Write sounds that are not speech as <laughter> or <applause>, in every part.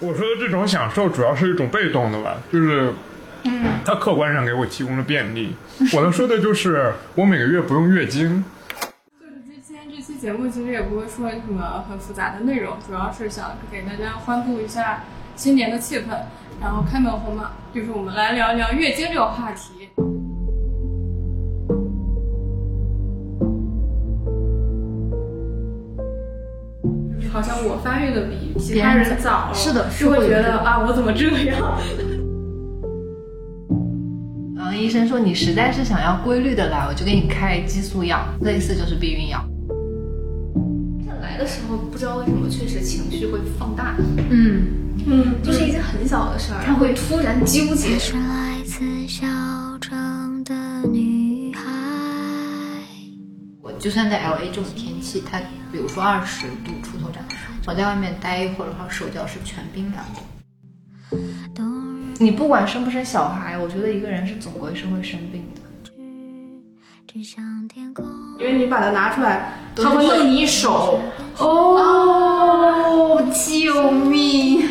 我说的这种享受主要是一种被动的吧，就是，嗯，它客观上给我提供了便利。我能说的就是，我每个月不用月经。就是这今天这期节目其实也不会说什么很复杂的内容，主要是想给大家欢度一下新年的气氛，然后开门红嘛，就是我们来聊一聊月经这个话题。我发育的比其他人早，是的是就会觉得啊，我怎么这样？嗯，<laughs> 医生说你实在是想要规律的来，我就给你开激素药，类似就是避孕药。来的时候不知道为什么确实情绪会放大，嗯，嗯，就是一件很小的事儿，他会突然纠结。是来自小城的女孩。我就算在 L A 这种天气，它比如说二十度出头这样，我在外面待一会儿的话，手脚是全冰凉的。你不管生不生小孩，我觉得一个人是总归是会生病的。因为你把它拿出来，都它会弄你一手。哦，救命！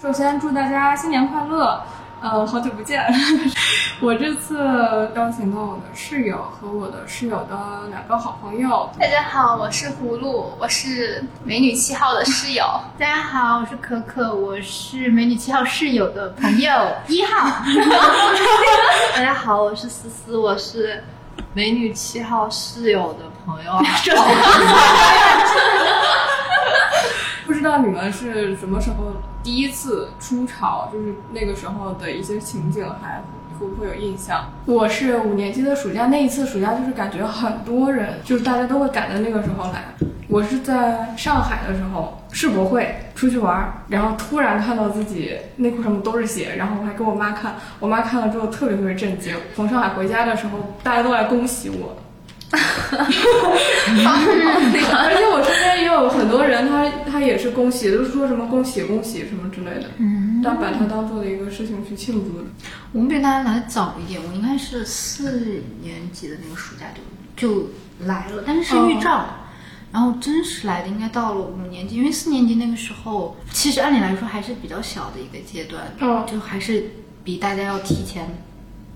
首先祝大家新年快乐，呃，好久不见。<laughs> 我这次邀请到我的室友和我的室友的两个好朋友，大家好，我是葫芦，我是美女七号的室友。大家好，我是可可，我是美女七号室友的朋友一号。<laughs> 大家好，我是思思，我是美女七号室友的朋友。不知道你们是什么时候第一次出潮，就是那个时候的一些情景还会不会有印象？我是五年级的暑假，那一次暑假就是感觉很多人，就是大家都会赶在那个时候来。我是在上海的时候世博会出去玩，然后突然看到自己内裤上面都是血，然后我还给我妈看，我妈看了之后特别特别震惊。从上海回家的时候，大家都来恭喜我，<laughs> 而且我身边也有很多人他，他也是恭喜，都是说什么恭喜恭喜什么之类的，嗯，但把它当做了一个事情去庆祝的。我们比大家来的早一点，我应该是四年级的那个暑假就就来了，但是是预兆。然后真实来的应该到了五年级，因为四年级那个时候，其实按理来说还是比较小的一个阶段，嗯就还是比大家要提前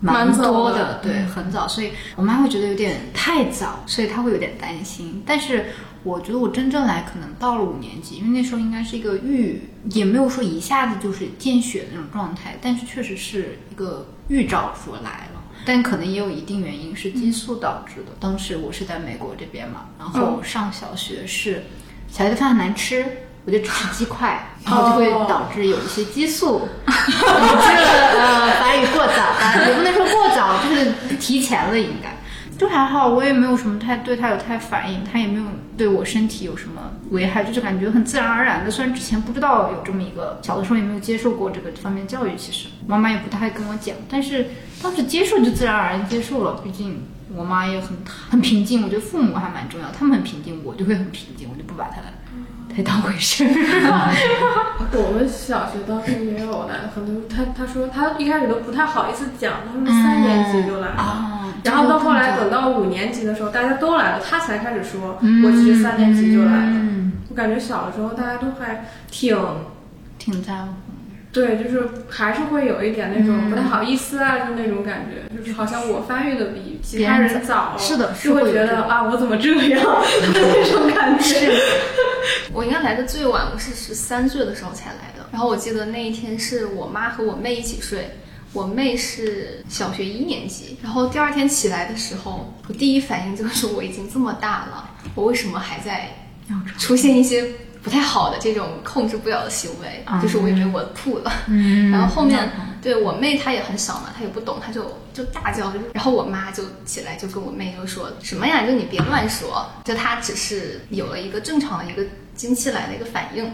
蛮多的，对，很早，所以我妈会觉得有点太早，所以她会有点担心。但是我觉得我真正来可能到了五年级，因为那时候应该是一个预，也没有说一下子就是见血那种状态，但是确实是一个预兆说来了。但可能也有一定原因是激素导致的。当时我是在美国这边嘛，然后上小学是小学的饭很难吃，我就只吃鸡块，然后就会导致有一些激素，这 <laughs> 个呃发育过早吧，也不能说过早，就是提前了应该。就还好，我也没有什么太对它有太反应，它也没有对我身体有什么危害，就是感觉很自然而然的。虽然之前不知道有这么一个，小的时候也没有接受过这个方面教育，其实妈妈也不太跟我讲，但是当时接受就自然而然接受了。毕竟我妈也很很平静，我觉得父母还蛮重要，他们很平静，我就会很平静，我就不把它太当回事。<laughs> 我们小学当时也有来很多，他他说他一开始都不太好意思讲，他说三年级就来了。啊然后到后来等到五年级的时候，大家都来了，他才开始说，我其实三年级就来了。嗯，我感觉小的时候大家都还挺挺在乎。对，就是还是会有一点那种不太好意思啊，就那种感觉，就是好像我发育的比其他人早，是的是就会觉得啊，我怎么这样 <laughs> 那种感觉。我应该来的最晚，我是十三岁的时候才来的。然后我记得那一天是我妈和我妹一起睡，我妹是小学一年级。然后第二天起来的时候，我第一反应就是我已经这么大了，我为什么还在出现一些不太好的这种控制不了的行为？就是我以为我吐了。嗯 <laughs> 然后后面对我妹她也很小嘛，她也不懂，她就就大叫，就是然后我妈就起来就跟我妹就说什么呀，就你别乱说，就她只是有了一个正常的一个经期来的一个反应，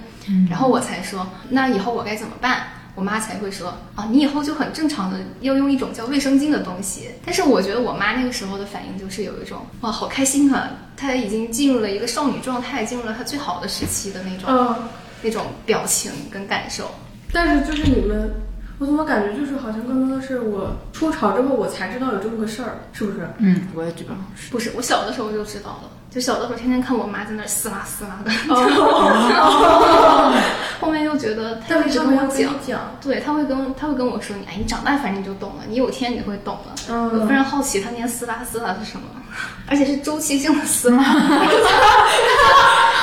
然后我才说那以后我该怎么办？我妈才会说啊，你以后就很正常的要用一种叫卫生巾的东西。但是我觉得我妈那个时候的反应就是有一种哇，好开心啊，她已经进入了一个少女状态，进入了她最好的时期的那种、嗯，那种表情跟感受。但是就是你们，我怎么感觉就是好像更多的是我出潮之后我才知道有这么个事儿，是不是？嗯，我也觉得是。不是，我小的时候就知道了。就小的时候天天看我妈在那儿撕拉撕拉的，哦 <laughs> 后面又觉得她但一直是他们要跟我讲，讲，对，她会跟她会跟我说，你哎，你长大反正你就懂了，你有一天你会懂了。嗯我非常好奇她那些撕拉撕拉是什么，而且是周期性的撕拉，<laughs>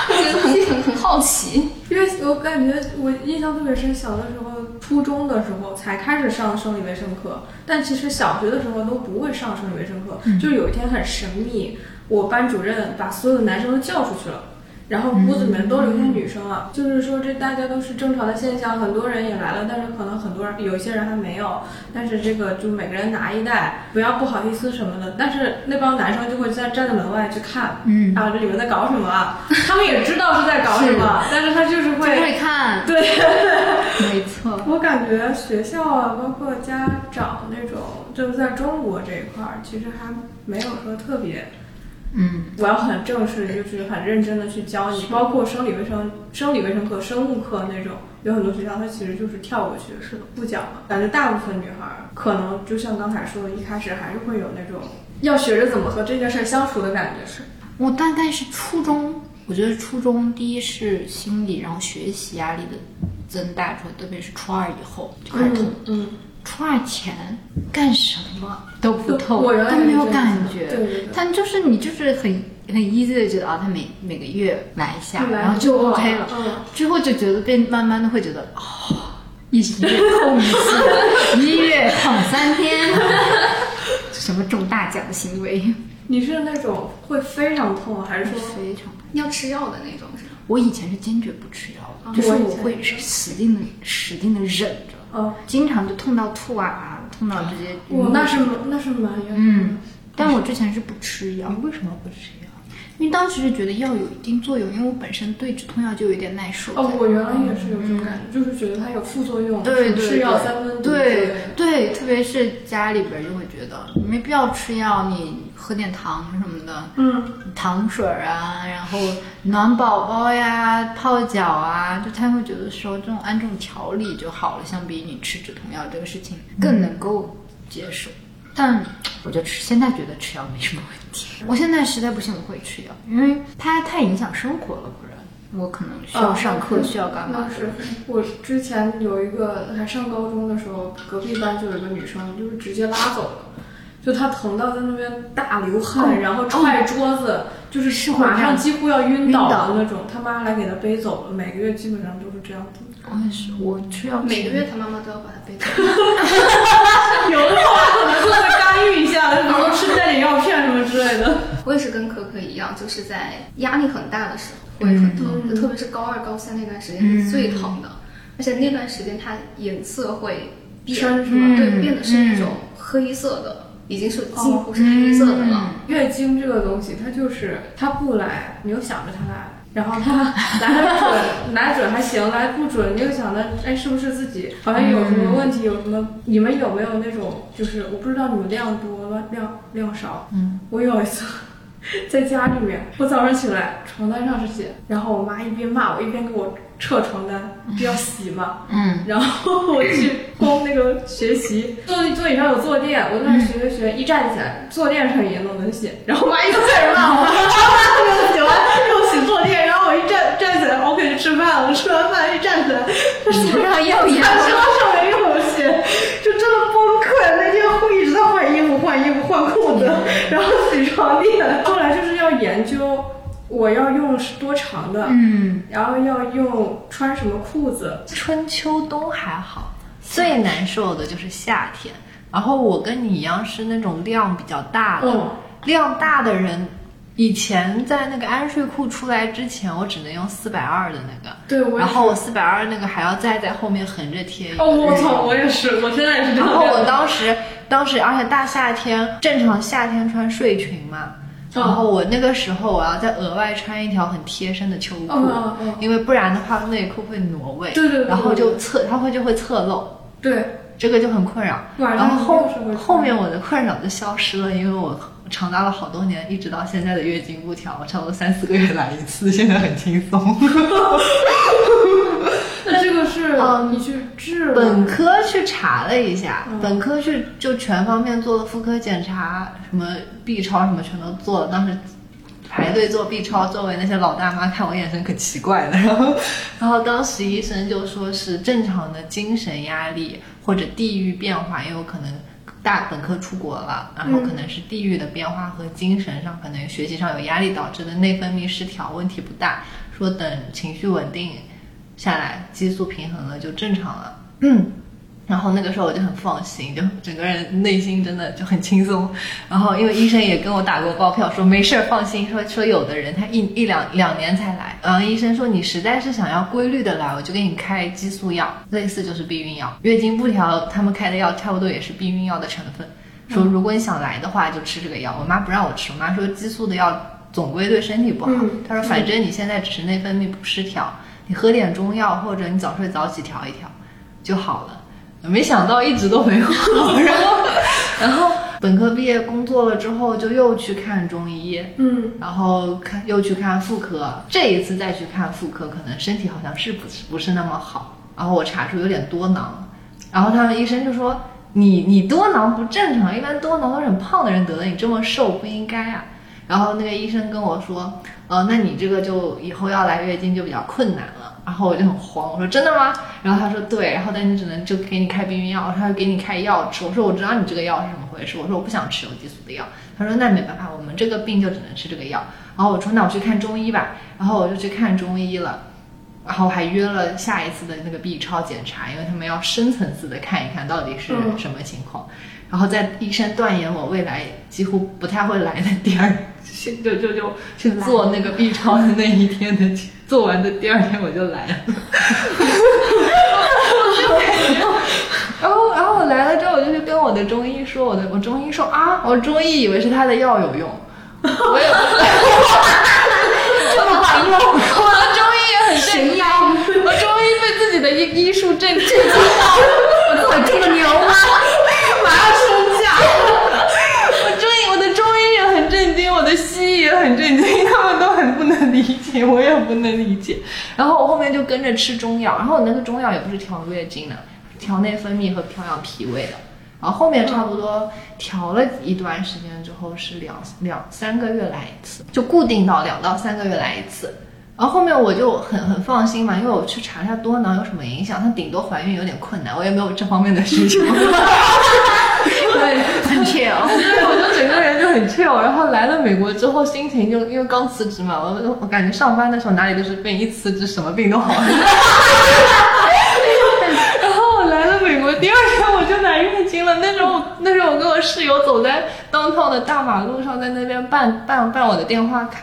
我觉得很很很好奇。因为我感觉我印象特别深，小的时候，初中的时候才开始上生理卫生课，但其实小学的时候都不会上生理卫生课。就是有一天很神秘，我班主任把所有的男生都叫出去了。然后屋子里面都留下女生了，就是说这大家都是正常的现象，很多人也来了，但是可能很多人有一些人还没有，但是这个就每个人拿一袋，不要不好意思什么的。但是那帮男生就会在站在门外去看，嗯啊，这里面在搞什么啊？<laughs> 他们也知道是在搞什么，但是他就是会会看，对，<laughs> 没错，我感觉学校啊，包括家长那种，就是在中国这一块儿，其实还没有说特别，嗯，我要很正式，就是很认真的去教你，包括生理卫生、生理卫生课、生物课那种，有很多学校它其实就是跳过去，是的，不讲了。感觉大部分女孩儿可能就像刚才说的，一开始还是会有那种要学着怎么和这件事儿相处的感觉，是。我大概是初中，我觉得初中第一是心理，然后学习压力的增大出来，特别是初二以后就开始痛。嗯，初二前干什么都不痛，都没有感觉。对对对但就是你就是很很 easy 的觉得啊，他每每个月来一下，然后就 OK 了。嗯之后就觉得变，慢慢的会觉得哦，一一月痛一次，一月躺三天，什么中大奖的行为，你是那种会非常痛，还是说非常。要吃药的那种是吧？我以前是坚决不吃药的，啊就是我会是使劲的使劲的忍着，哦，经常就痛到吐啊，痛到直接我那是那是蛮严重的。嗯，但我之前是不吃药，你为什么不吃药？因为当时是觉得药有一定作用，因为我本身对止痛药就有点耐受。哦，我原来也是有这种感觉，就是觉得它有副作用，对对吃药对三分毒对。对，特别是家里边儿就会觉得你没必要吃药，你喝点糖什么的，嗯，糖水儿啊，然后暖宝宝呀、泡脚啊，就他会觉得说这种按这种调理就好了，相比你吃止痛药这个事情更能够接受。但我觉得吃现在觉得吃药没什么问题，我现在实在不行我会吃药，因为它太影响生活了，不然我可能需要上课，需要干嘛那？是我之前有一个还上高中的时候，隔壁班就有一个女生，就是直接拉走了。就他疼到在那边大流汗，然后踹桌子，就是马上几乎要晕倒的那种。他妈来给他背走了，每个月基本上都是这样子。我也是，我吃药每个月他妈妈都要把他背走。<laughs> 有的话可能就会干预一下，比如说吃带点药片什么之类的。我也是跟可可一样，就是在压力很大的时候会很疼，就特别是高二、高三那段时间是最疼的，而且那段时间它颜色会变，深是吗对，变得是那种黑色的，已经是几乎是黑色的了。月经这个东西，它就是它不来，你又想着它来，然后它 <laughs> 来得准，来得准还行，来不准，你又想着，哎，是不是自己好像有什么问题，有什么？你们有没有那种，就是我不知道你们量多量量少，嗯，我有一次。<laughs> 在家里面，我早上起来床单上是血，然后我妈一边骂我，一边给我撤床单，就要洗嘛。嗯，然后我去光那个学习，<laughs> 坐座椅上有坐垫，我在那学学学，一站起来，坐垫上也弄能洗，然后我妈又开始骂我，又洗完又洗坐垫，然后我一站站起来，OK 去吃饭了，吃完饭一站起来，手上又一样餐桌上面又有洗，就真的崩溃。那天会一直在换衣服、换衣服、换裤子，然后洗床垫。后来就是要研究我要用多长的，嗯，然后要用穿什么裤子。春秋冬还好，最难受的就是夏天。然后我跟你一样是那种量比较大的，嗯量大的人。以前在那个安睡裤出来之前，我只能用四百二的那个，对，我然后我四百二那个还要再在后面横着贴一个。哦，我操，我也是，我现在也是这样。然后我当时，当时而且大夏天，正常夏天穿睡裙嘛，然后我那个时候我要再额外穿一条很贴身的秋裤，嗯嗯嗯因为不然的话内裤会挪位，对对对然后就侧，它会就会侧漏，对，这个就很困扰。然后后面我的困扰就消失了，因为我长达了好多年，一直到现在的月经不调，差不多三四个月来一次，现在很轻松。<laughs> 那这个是嗯你去治了本科去查了一下，嗯本科去就全方面做了妇科检查，什么 B 超什么全都做了，当时排队做 B 超，周围那些老大妈看我眼神可奇怪了。然后，然后当时医生就说是正常的精神压力或者地域变化，也有可能大本科出国了，然后可能是地域的变化和精神上可能学习上有压力导致的内分泌失调，问题不大。说等情绪稳定下来，激素平衡了就正常了。嗯。<clears throat> 然后那个时候我就很放心，就整个人内心真的就很轻松。然后因为医生也跟我打过包票，说没事儿放心。说说有的人他一一两两年才来，然后医生说你实在是想要规律的来，我就给你开激素药，类似就是避孕药。月经不调，他们开的药差不多也是避孕药的成分。说如果你想来的话，就吃这个药。我妈不让我吃，我妈说激素的药总归对身体不好。她说反正你现在只是内分泌不失调，你喝点中药或者你早睡早起调一调就好了。没想到一直都没有。好，然后，然后本科毕业工作了之后，就又去看中医，嗯，然后看又去看妇科，这一次再去看妇科，可能身体好像是不是不是那么好，然后我查出有点多囊，然后他们医生就说你你多囊不正常，一般多囊都是很胖的人得的，你这么瘦不应该啊，然后那个医生跟我说，呃，那你这个就以后要来月经就比较困难了。然后我就很慌，我说真的吗？然后他说对，然后但你只能就给你开避孕药，他说给你开药吃。我说我知道你这个药是怎么回事，我说我不想吃有激素的药。他说那没办法，我们这个病就只能吃这个药。然后我说那我去看中医吧，然后我就去看中医了，然后还约了下一次的那个 B 超检查，因为他们要深层次的看一看到底是什么情况。然后在医生断言我未来几乎不太会来的第二，<laughs> 就就就去做那个 B 超的那一天的，<laughs> 做完的第二天我就来了。<laughs> 然后然后我来了之后，我就去跟我的中医说，我的我中医说啊，我中医以为是他的药有用，我也这么管用，我的中医也很神妖，我中医对自己的医医术震震惊到，我怎么这么牛吗？马上升价！我中医，我的中医也很震惊，我的西医也很震惊，他们都很不能理解，<laughs> 我也不能理解。然后我后面就跟着吃中药，然后我那个中药也不是调月经的，调内分泌和调养脾胃的。然后后面差不多调了一段时间之后，是两两三个月来一次，就固定到两到三个月来一次。然后后面我就很很放心嘛，因为我去查一下多囊有什么影响，它顶多怀孕有点困难，我也没有这方面的需求。<laughs> 对，很 chill，<laughs> 对，我就整个人就很 chill。然后来了美国之后，心情就因为刚辞职嘛，我我感觉上班的时候哪里都是病，一辞职什么病都好了。<laughs> 然后我来了美国第二天我就来月经了，那时候那时候我跟我室友走在当趟的大马路上，在那边办办办我的电话卡。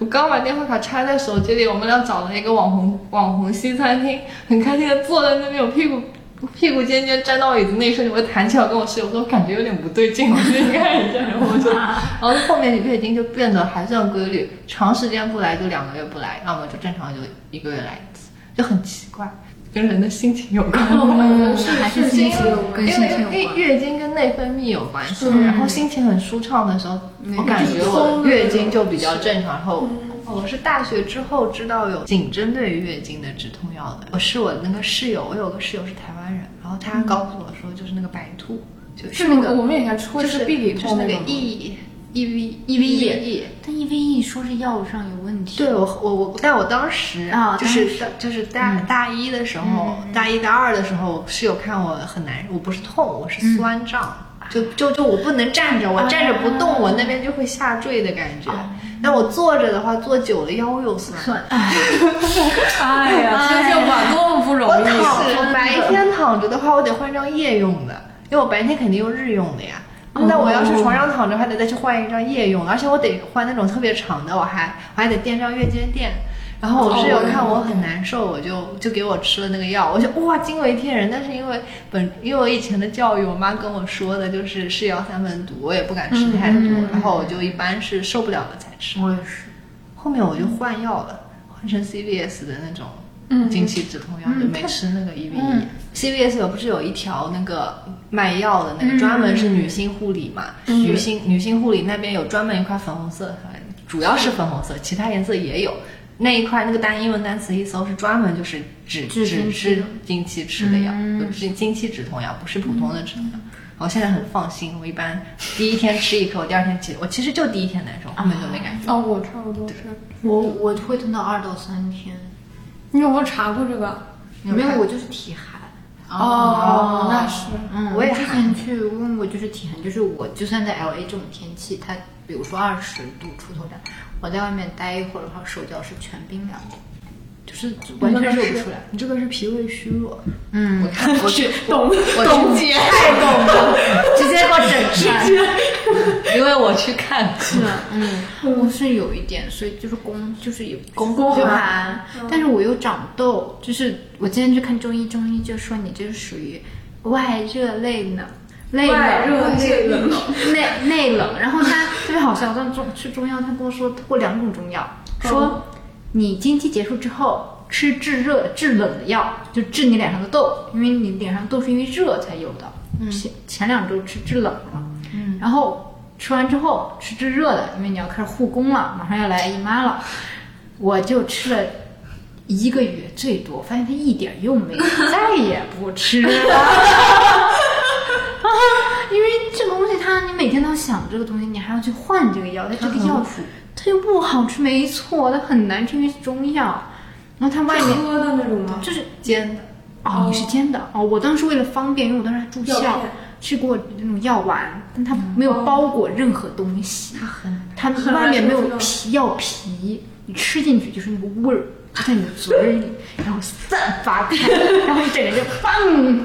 我刚把电话卡插在手机里，我们俩找了一个网红网红西餐厅，很开心的坐在那边，我屁股 <laughs> 屁股尖尖粘到椅子那一瞬间，我弹起来跟我室友说，感觉有点不对劲，我去看一下，然后我就，然后后面月经就变得还算规律，长时间不来就两个月不来，要么就正常就一个月来一次，就很奇怪。跟人的心情有关，嗯，还是心情心情有因为关。月经跟内分泌有关系，然后心情很舒畅的时候，我感觉我月经就比较正常。然后我是大学之后知道有仅针对月经的止痛药的。我是我那个室友，我有个室友是台湾人，然后他告诉我说，就是那个白兔，就是那个我们以前会就是吃必理就是那个 E E V E V E。但 EVE 说是药物上有问题。对我我我，但我当时啊就是就是大、大一的时候，大一大二的时候，室友看我很难受，我不是痛，我是酸胀，就就就我不能站着，我站着不动，我那边就会下坠的感觉。但我坐着的话，坐久了腰又酸。<laughs> 算，哎呀，生小宝多么不容我易躺，啊！我白天躺着的话，我得换张夜用的，因为我白天肯定用日用的呀。那我要是床上躺着，还得再去换一张夜用，而且我得换那种特别长的，我还我还得垫上月经垫。然后我室友看我很难受，我就就给我吃了那个药，我就哇惊为天人。但是因为本因为我以前的教育，我妈跟我说的就是是药三分毒，我也不敢吃太多，然后我就一般是受不了了才吃。我也是。后面我就换药了，换成 CVS 的那种经期止痛药，就没吃那个 EVE。CVS 有不是有一条那个卖药的那个，专门是女性护理嘛？女性女性护理那边有专门一块粉红色，主要是粉红色，其他颜色也有。那一块那个单英文单词一搜是专门就是只只治经期吃经期吃的药，就是经期止痛药，不是普通的止痛药。我现在很放心，我一般第一天吃一颗，我第二天起，我其实就第一天难受，后面就没感觉。哦，我差不多是。我我会疼到二到三天，你有没有查过这个？没有，我就是体寒。哦，那是。嗯，我也之前去问过，就是体寒，就是我就算在 L A 这种天气，它比如说二十度出头这样，我在外面待一会儿的话，手脚是全冰凉的，就是完全热不出来。你这个是脾胃虚弱，嗯，我 <laughs> 去懂我懂去太懂了，<laughs> 直接给我整出来。因为我去看是。嗯，我是有一点，所以就是宫就是有宫宫寒寒，但是我又长痘，就是我今天去看中医，中医就说你这是属于外热内冷。内外热冷，内冷内内冷。然后他 <laughs> 特别好笑，在中吃中药，他跟我说他过两种中药，说你经期结束之后吃治热治冷的药，就治你脸上的痘，因为你脸上痘是因为热才有的。前前两周吃治冷了，嗯，然后吃完之后吃治热的，因为你要开始护工了，马上要来姨妈了，我就吃了。一个月最多，发现它一点用没有，<laughs> 再也不吃了。啊，因为这个东西要想这个东西，你还要去换这个药，它这个药它又不好吃，没错，它很难吃，因为是中药。然后它外面喝的那种吗？就是煎的，哦，你是煎的哦。我当时为了方便，因为我当时还住校片，吃过那种药丸，但它没有包裹任何东西，它很它外面没有皮药皮，你吃进去就是那个味儿。就在你的嘴里，然后散发开，然后你整个人就砰，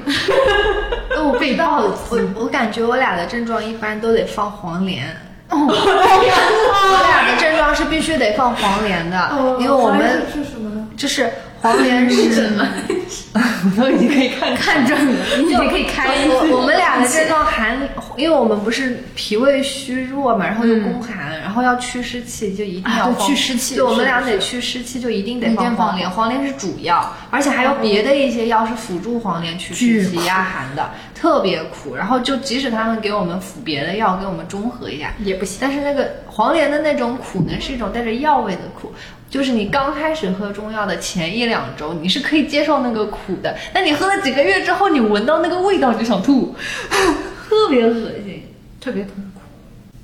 <laughs> 我，被暴击。我我感觉我俩的症状一般都得放黄连。<laughs> 哦，我俩的症状是必须得放黄连的，因为我们是什么呢？就是黄连是什么？<laughs> 我都已经可以看看准了，你也可以开一我我们俩的症状寒，因为我们不是脾胃虚弱嘛，然后又宫寒，然后要祛湿气，就一定要啊对放去湿气对，我们俩得是去湿气，就一定得放放黄连。黄连是主药，而且还有别的一些药是辅助黄连去湿气压寒的，特别苦。然后就即使他们给我们辅别的药，给我们中和一下，也不行。但是那个黄连的那种苦呢，是一种带着药味的苦，就是你刚开始喝中药的前一两周，你是可以接受那个苦的，但你喝了几个月之后，你闻到那个味道就想吐，<laughs> 特别恶心，特别痛苦。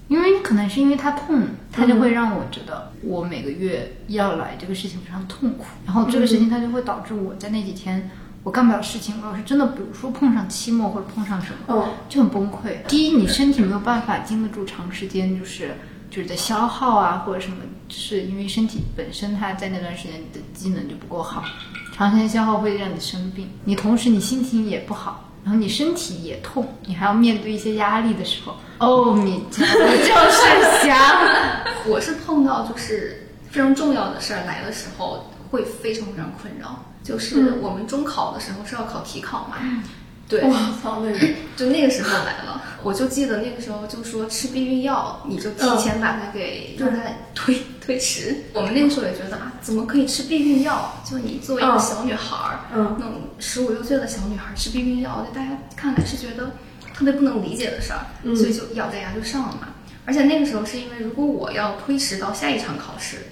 因为可能是因为它痛，它就会让我觉得我每个月要来这个事情非常痛苦，然后这个事情它就会导致我在那几天我干不了事情，我要是真的比如说碰上期末或者碰上什么，嗯就很崩溃。第一，你身体没有办法经得住长时间就是就是在消耗啊或者什么，就是因为身体本身它在那段时间你的机能就不够好，长时间消耗会让你生病，你同时你心情也不好。然后你身体也痛，你还要面对一些压力的时候，哦，你家我 <laughs> 就是想，<laughs> 我是碰到就是非常重要的事儿来的时候，会非常非常困扰。就是我们中考的时候是要考体考嘛，对，我操，那个就那个时候来了，我就记得那个时候就说吃避孕药，你就提前把它给让它推推迟。我们那个时候也觉得啊，怎么可以吃避孕药？就你作为一个小女孩儿，嗯那种十五六岁的小女孩儿吃避孕药，就大家看来是觉得特别不能理解的事儿，所以就咬着牙就上了嘛。而且那个时候是因为如果我要推迟到下一场考试，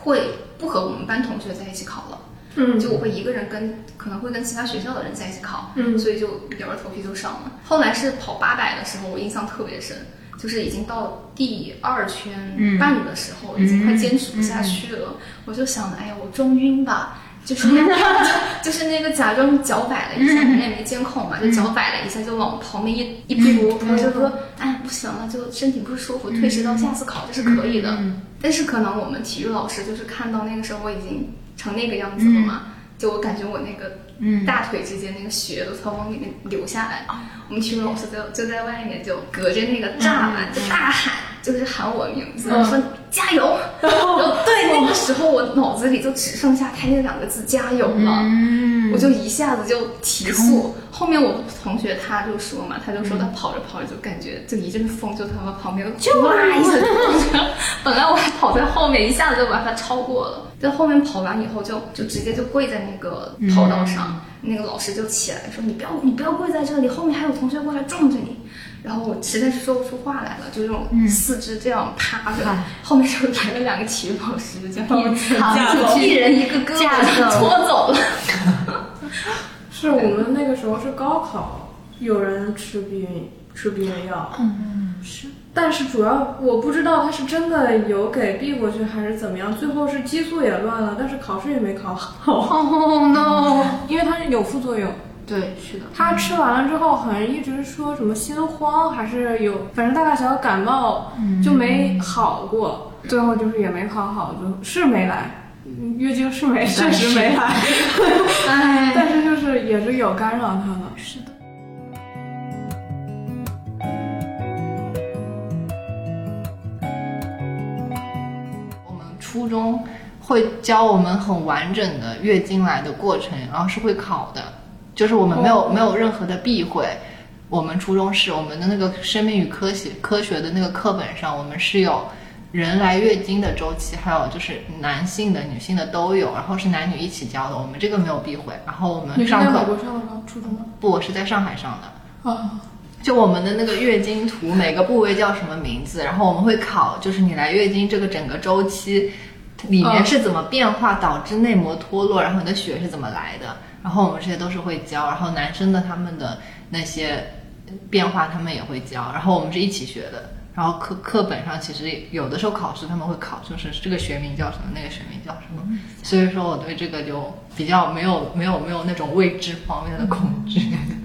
会不和我们班同学在一起考了。嗯就我会一个人跟可能会跟其他学校的人在一起考，嗯所以就咬着头皮就上了。后来是跑八百的时候，我印象特别深，就是已经到第二圈半的时候，已经快坚持不下去了，我就想着，哎呀，我装晕吧。就是 <laughs> 就是那个假装脚摆了一下，人家也没监控嘛，就脚摆了一下，就往旁边一一扑，然后就说，哎，不行了，就身体不舒服，推迟到下次考这是可以的。但是可能我们体育老师就是看到那个时候我已经成那个样子了嘛，就我感觉我那个大腿之间那个血都从往里面流下来。我们体育老师就就在外面就隔着那个栅栏就大喊，就是喊我名字，说加油。<laughs> 然后对那个时候我脑子里就只剩下他那两个字加油了，我就一下子就提速。后面我同学他就说嘛，他就说他跑着跑着就感觉就一阵风就从他旁边就哇一下就过去了。<laughs> 本来我还跑在后面，一下子就把他超过了。在后面跑完以后就就直接就跪在那个跑道上，那个老师就起来说你不要你不要跪在这里，后面还有同学过来撞着你。然后我实在是说不出话来了，就这种四肢这样趴着，后面就来了两个体育老师，就把我架出去一人一个胳膊架走就拖走了。<laughs> 是我们那个时候是高考，有人吃避孕吃避孕药，嗯是，但是主要我不知道他是真的有给避过去还是怎么样，最后是激素也乱了，但是考试也没考好，Oh no！因为它是有副作用。对，是的，他吃完了之后，好像一直说什么心慌，还是有，反正大大小小感冒就没好过，最后就是也没考好，就是没来，嗯月经是没，<laughs> 确实没来，哎，<laughs> 但是就是也是有干扰他的。是的，我们初中会教我们很完整的月经来的过程，然后是会考的，就是我们没有、哦没有任何的避讳。我们初中是我们的那个生命与科学科学的那个课本上，我们是有人来月经的周期，还有就是男性的、女性的都有，然后是男女一起教的。我们这个没有避讳。然后我们你是在上课美国上的吗？初中吗？不，我是在上海上的。啊，就我们的那个月经图，每个部位叫什么名字，然后我们会考，就是你来月经这个整个周期里面是怎么变化导致内膜脱落，然后你的血是怎么来的，然后我们这些都是会教，然后男生的他们的那些变化他们也会教，然后我们是一起学的。然后课课本上其实有的时候考试他们会考，就是这个学名叫什么，那个学名叫什么。所以说我对这个就比较没有没有没有那种未知方面的恐惧。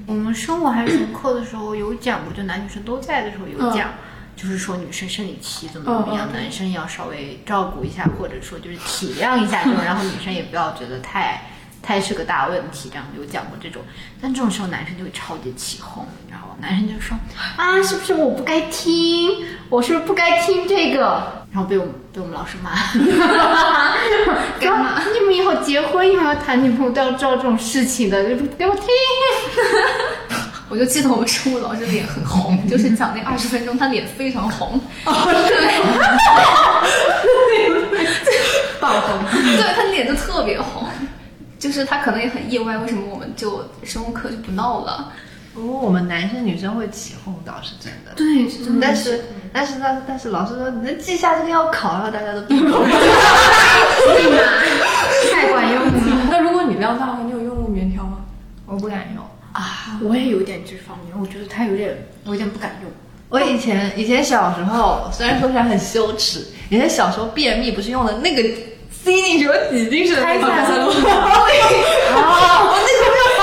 我们生物还是什么课的时候有讲过，就男女生都在的时候有讲，就是说女生生理期怎么怎么样，男生要稍微照顾一下，或者说就是体谅一下这种，然后女生也不要觉得太太是个大问题，这样有讲过这种。但这种时候男生就会超级起哄，你知道吗？男生就说啊，是不是我不该听？我是不是不该听这个？然后被我们被我们老师骂，<laughs> 干嘛 <laughs> 你们以后结婚以后要谈女朋友都要知道这种事情的，就给我听。我就记得我们生物老师脸很红，<laughs> 就是讲那二十分钟，他脸非常红。爆红。对他脸就特别红，就是他可能也很意外，为什么我们就生物课就不闹了？不过我们男生女生会起哄倒是真的，对，是真的但是但是但但是老师说你能记下这个要考，然后大家都闭口。<laughs> 太管用了那如果你量大的话，你有用过棉条吗？我不敢用。啊！我也有点这方面，我觉得他有点，我有点不敢用。我以前以前小时候，虽然说起来很羞耻，以前小时候便秘不是用的那个塞进去我挤进去的那个开塞露啊，我那个没有，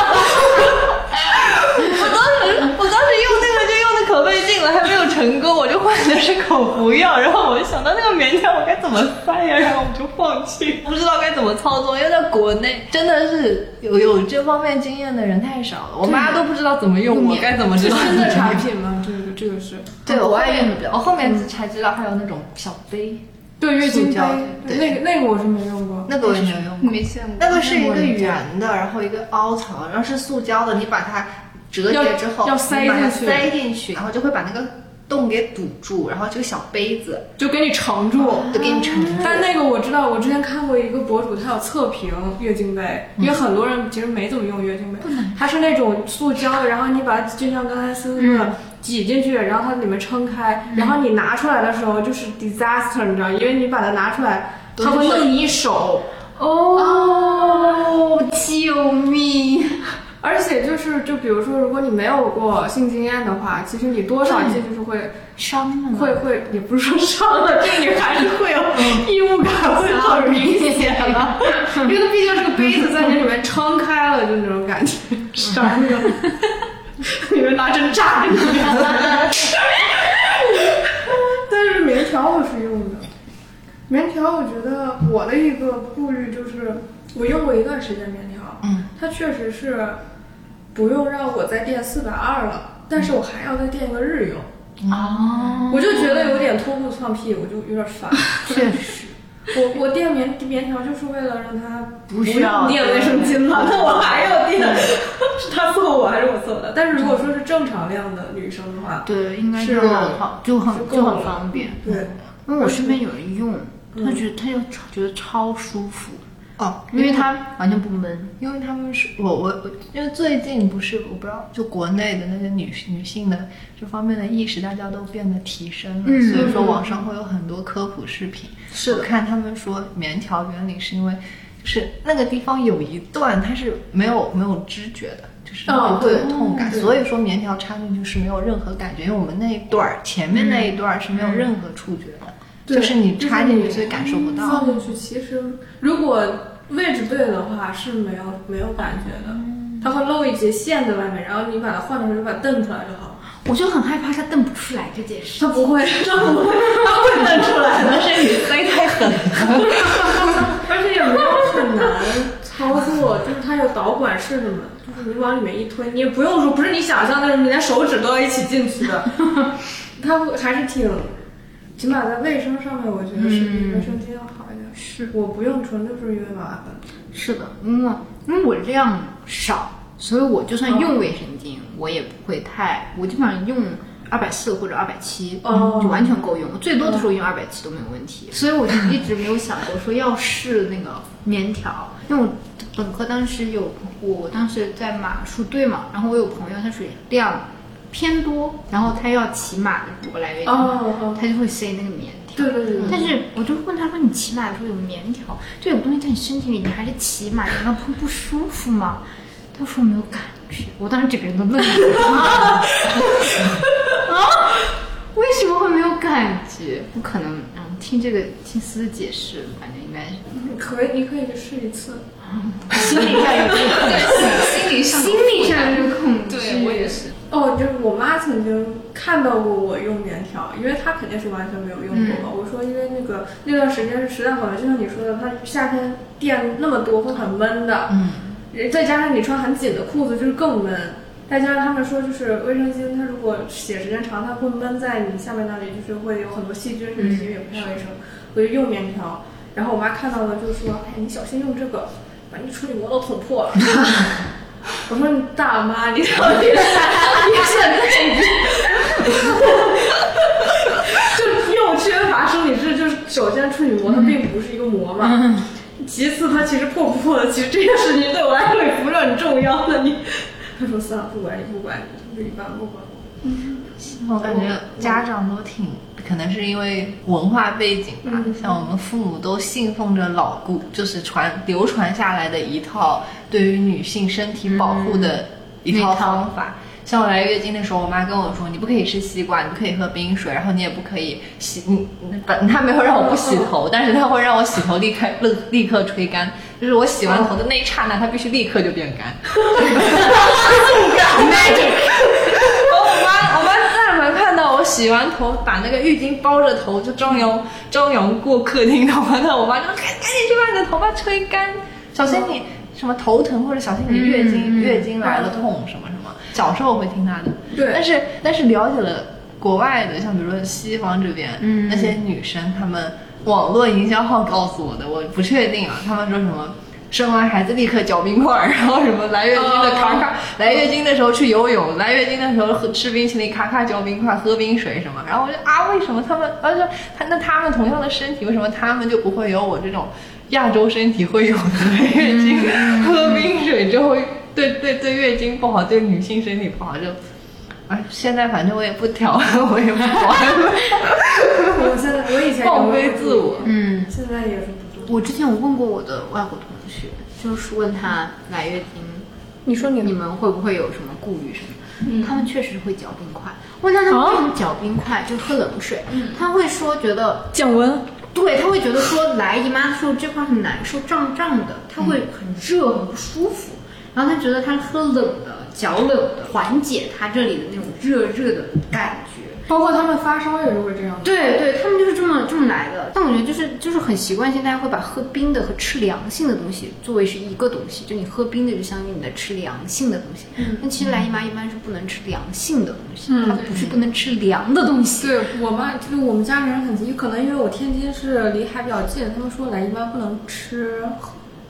我当时我当时用那个就用的可费劲了，还没有成功，我就换的是口服药，然后我就想到那个棉签我该怎么塞呀，然后我就放弃，不知道该怎么操作，因为在国内真的是有有这方面经验的人太少了，我妈都不知道怎么用，我该怎么知道？新的产品吗？这个这个是。对，我国外后面用的比较我后面才知道还有那种小杯，对月经杯那个那个我是没用过。那个我也没有用过。没见过。那个是一个圆的，然后一个凹槽，然后是塑胶的，你把它折叠之后，要要塞进去塞进去，然后就会把那个洞给堵住，然后这个小杯子就给你盛住。就给你盛住。但那个我知道，我之前看过一个博主，他有测评月经杯，因为很多人其实没怎么用月经杯，它是那种塑胶的，然后你把它就像刚才思思说的挤进去，然后它里面撑开，然后你拿出来的时候就是 disaster，你知道，因为你把它拿出来，它会弄你一手，哦，救命！<laughs> 而且就是就比如说，如果你没有过性经验的话，其实你多少进去是会。伤了。会会，也不是说伤了，这 <laughs> 个你还是会有异物感，会很明显的，<laughs> 因为它毕竟是个杯子，在你里面撑开了，就那种感觉，伤那个，里面拿针扎你。但是棉条我是用的，棉条我觉得我的一个顾虑就是，我用过一段时间棉条，嗯，它确实是不用让我再垫四百二了，但是我还要再垫一个日用。哦，我就觉得有点脱裤放屁，我就有点烦。确实，我我垫棉棉条就是为了让它不需要垫卫生巾了，那我还要垫，<laughs> 是他凑我还是我凑的？但是如果说是正常量的女生的话，对，应该是好，就很就很方便。对，因为我身边有人用，他觉得他就觉得超舒服，哦，因为它完全不闷。因为他们是我我我，因为最近不是我不知道，就国内的那些女女性的这方面的意识，大家都变得提升了，嗯所以说网上会有很多科普视频。是我看他们说棉条原理是因为，就是那个地方有一段它是没有没有知觉的，就是哦会有痛感。所以说棉条插进去是没有任何感觉，因为我们那一段儿前面那一段儿是没有任何触觉的，就是你插进去就是是感受不到。放进去，其实如果位置对的话是没有没有感觉的，它会露一截线在外面，然后你把它换的时候就把它蹬出来就好了。我就很害怕它瞪不出来这件事。它不会，<laughs> 它不会，<laughs> 它会蹬出来的。可能是你塞太狠了。<laughs> 而且也没有很难操作，就是它有导管式的嘛，就是你往里面一推，你也不用说，不是你想象的，你连手指都要一起进去的，<laughs> 它还是挺，起码在卫生上面，我觉得是比卫生巾要好一点。是我不用纯就是因为麻烦。是的，因为因为我量少，所以我就算用卫生巾，我也不会太，我基本上用二百四或者二百七，哦。就完全够用。最多的时候用二百七都没有问题，所以我就一直没有想过说要试那个棉条，因为我本科当时有我当时在马术队嘛，然后我有朋友他属于量偏多，然后他要骑马的时候来月他就会塞那个棉条。对对对对。但是我就问他说：“你骑马的时候有棉条，这种东西在你身体里，你还是骑马，你难道不不舒服吗？”他说没有感觉，我当时整个人都愣住了。<laughs> <laughs> 啊，为什么会没有感觉？不可能，嗯，听这个听思思解释，反正应该是可以，你可以去试一次。心理上有这个恐对，心理上心理上有这个恐惧。对我也是。哦，就是我妈曾经看到过我用棉条，因为她肯定是完全没有用过嘛。我说，因为那个那段时间是实在好就像你说的，它夏天电那么多会很闷的，嗯，再加上你穿很紧的裤子就是更闷。再加上他们说，就是卫生巾，它如果写时间长，它会闷在你下面那里，就是会有很多细菌，是其实也不太卫生。我就用棉条，然后我妈看到了就说：“哎，你小心用这个，把你处女膜都捅破了。<laughs> ”我说：“你大妈，你到底你现在已经 <laughs> 就又缺乏生理知识，就是首先处女膜它并不是一个膜嘛，<laughs> 其次它其实破不破的，其实这件事情对我来说也不是很重要的。你，他说算了，不管你不管你，就一般不管。我我感觉家长都挺，可能是因为文化背景吧，像我们父母都信奉着老固，就是传流传下来的一套对于女性身体保护的一套方法。像我来月经的时候，我妈跟我说，你不可以吃西瓜，你不可以喝冰水，然后你也不可以洗，你本她没有让我不洗头，但是她会让我洗头立刻立立刻吹干，就是我洗完头的那一刹那，它必须立刻就变干。<laughs> <laughs> 我妈，我妈但凡看到我洗完头，把那个浴巾包着头就张扬张扬过客厅的话，那我妈就赶赶紧去把你的头发吹干，小心你什么头疼或者小心你月经、月经来了痛什么什么。小时候我会听他的，对但是但是了解了国外的，像比如说西方这边，嗯那些女生她们网络营销号告诉我的，我不确定啊，他们说什么。生完孩子立刻嚼冰块儿，<laughs> 然后什么来月经的咔咔，来月经的时候去游泳，来月经的时候喝吃冰淇淋，咔咔嚼冰块，喝冰水什么。然后我就啊，为什么他们？而且他那他们同样的身体，为什么他们就不会有我这种亚洲身体会有的来月经？喝冰水就会对对对月经不好，对女性身体不好就。哎，现在反正我也不调，<laughs> 我也不管了，<laughs> 我现在我以前放飞自我。嗯，现在也是不做。我之前我问过我的外国同学，就是问他来月经，你说你你们会不会有什么顾虑什么？他们确实会嚼冰块。问他他们为什么嚼冰块，就喝冷水，嗯他会说觉得降温？对，他会觉得说来姨妈的时候这块很难受，胀胀的，他会很热很不舒服。然后他觉得他喝冷的、嚼冷的，缓解他这里的那种热热的感觉。包括他们发烧也是会这样。对对，他们就是这么这么来的。但我觉得就是就是很习惯性，大家会把喝冰的和吃凉性的东西作为是一个东西，就你喝冰的就相当于你在吃凉性的东西。嗯，但其实来姨妈一般是不能吃凉性的东西，它不是不能吃凉的东西。对我妈，就是我们家人很急，可能因为我天津是离海比较近，他们说来姨妈不能吃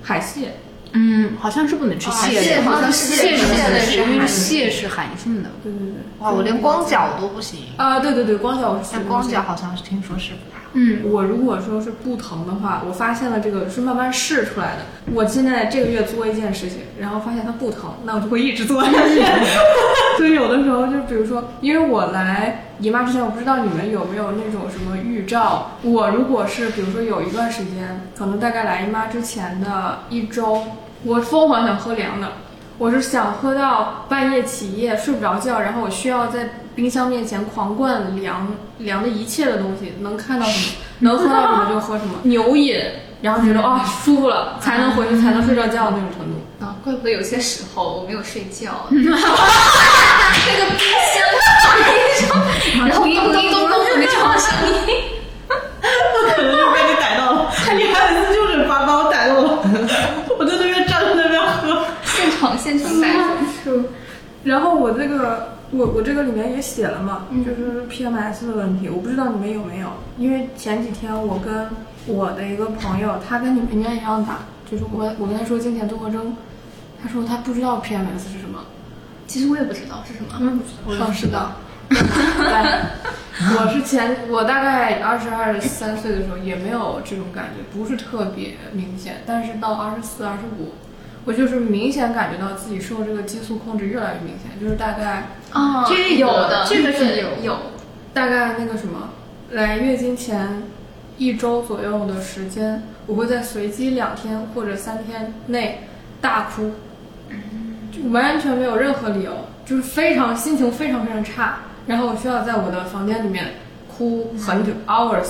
海蟹。嗯，好像是不能吃蟹的，蟹好像是蟹是不能吃，因为蟹是寒性的。对对对。哇，我连光脚都不行，啊，对对对，光脚我是但光脚好像是听说是不太好。嗯，我如果说是不疼的话，我发现了这个是慢慢试出来的。我现在这个月做一件事情，然后发现它不疼，那我就会一直做下去。<laughs> 所以有的时候就比如说，因为我来姨妈之前，我不知道你们有没有那种什么预兆。我如果是比如说有一段时间，可能大概来姨妈之前的一周，我疯狂想喝凉的。我是想喝到半夜起夜睡不着觉，然后我需要在冰箱面前狂灌凉凉的一切的东西，能看到什么，能喝到什么就喝什么，<laughs> 牛饮，然后觉得啊、舒服了，才能回去，才能睡着觉那种程度。啊，怪不得有些时候我没有睡觉，<laughs> 那个冰箱，<laughs> 然后咚咚咚咚的那种声音。可能就被你逮到了。你还有一次就是把把我逮到了，我在那边站在那边喝。现场现场带走。是，然后我这个我我这个里面也写了嘛，就是 PMS 的问题，我不知道你们有没有，因为前几天我跟我的一个朋友，他跟你们应该一样大，就是我我跟他说经前综合征，他说他不知道 PMS 是什么，其实我也不知道是什么。嗯，我也知道。<laughs> <laughs> 我是前我大概二十二三岁的时候也没有这种感觉，不是特别明显，但是到二十四、二十五，我就是明显感觉到自己受这个激素控制越来越明显，就是大概啊这个有的，这个是有有。大概那个什么，来月经前一周左右的时间，我会在随机两天或者三天内大哭，就完全没有任何理由，就是非常心情非常非常差，然后我需要在我的房间里面哭很久、hours，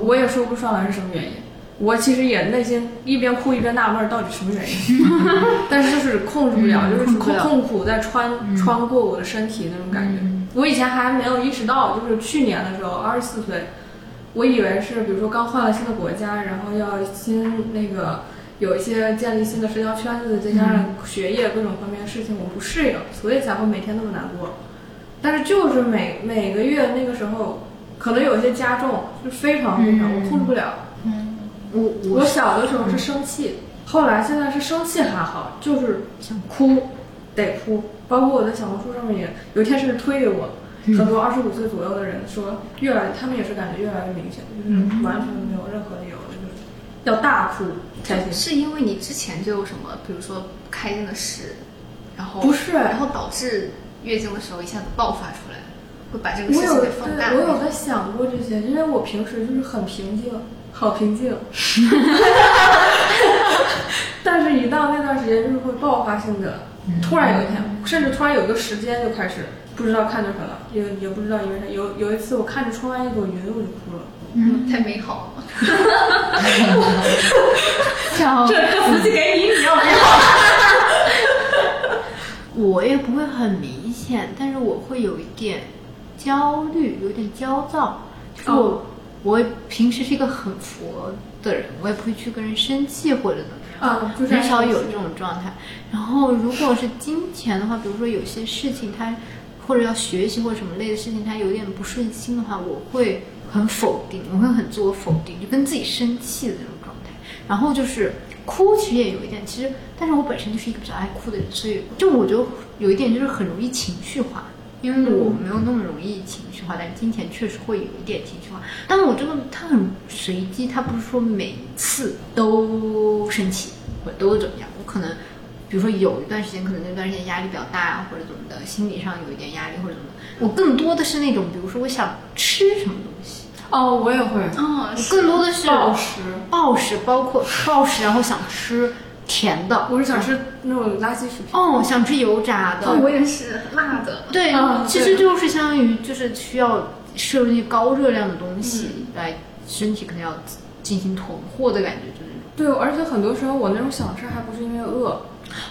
我也说不上来是什么原因。我其实也内心一边哭一边纳闷儿到底什么原因，<laughs> 但是就是控制不了，就是痛苦在穿穿过我的身体那种感觉。我以前还没有意识到，就是去年的时候，二十四岁，我以为是比如说刚换了新的国家，然后要新那个有一些建立新的社交圈子，再加上学业各种方面的事情我不适应，所以才会每天那么难过。但是就是每每个月那个时候，可能有些加重，就非常非常，我控制不了。我我小的时候是生气，后来现在是生气还好，就是想哭，得哭。包括我在小红书上面也有一天甚至推给我，很多二十五岁左右的人说，越来他们也是感觉越来越明显，就是完全没有任何理由，就是要大哭才行。是因为你之前就有什么，比如说不开心的事，然后不是然后导致月经的时候一下子爆发出来，会把这个事情我有给放大。对，我有在想过这些，因为我平时就是很平静，好平静，<laughs> 但是一到那段时间就是会爆发性的，突然有一天，甚至突然有一个时间就开始不知道看着什么了，也也不知道因为啥。有有一次我看着窗外一朵云，我就哭了。嗯，太美好了。<laughs> <laughs> 这这福气给你，你要不要？我也不会很明显，但是我会有一点焦虑，有点焦躁。就是我、哦我平时是一个很佛的人，我也不会去跟人生气或者怎么样。啊，就是很少有这种状态。然后如果是金钱的话，比如说有些事情它或者要学习或者什么类的事情，它有点不顺心的话，我会很否定，我会很自我否定，就跟自己生气的那种状态。然后就是哭，其实也有一点，其实但是我本身就是一个比较爱哭的人，所以就我就有一点就是很容易情绪化。因为我没有那么容易情绪化，但是金钱确实会有一点情绪化。但我这个它很随机，它不是说每次都生气或者都怎么样。我可能，比如说有一段时间，可能那段时间压力比较大啊，或者怎么的，心理上有一点压力或者怎么的。我更多的是那种，比如说我想吃什么东西，哦，我也会哦，更多的是暴食，暴食，包括暴食，然后想吃甜的，我是想吃那种垃圾食品。哦，想吃油炸的，哦，我也是辣的。对，嗯其实就是相当于就是需要摄入一些高热量的东西，来身体可能要进行囤货的感觉，就是那种。对，而且很多时候我那种想吃还不是因为饿，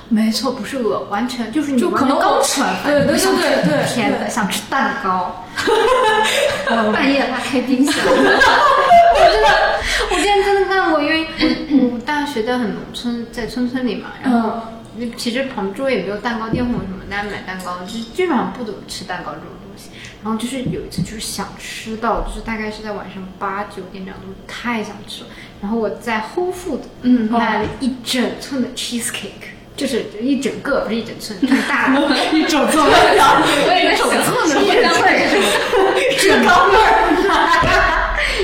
没错，不是饿，完全就是你就可能刚吃完饭，对对对甜的，想吃蛋糕。<laughs> 半夜拉开冰箱，<laughs> 我真的，我今天真的干过，因为我我大学在很农村，在村村里嘛，然后那其实旁周围也没有蛋糕店或者什么，大家买蛋糕就是基本上不怎么吃蛋糕这种东西。然后就是有一次就是想吃到，就是大概是在晚上八九点这样，都太想吃了。然后我在 Whole Food 嗯买了一整寸的 cheesecake。就是一整个，不是 <laughs> 一整寸，很大的，一整寸，我也在想，一整寸是什么？高味 <laughs> 儿，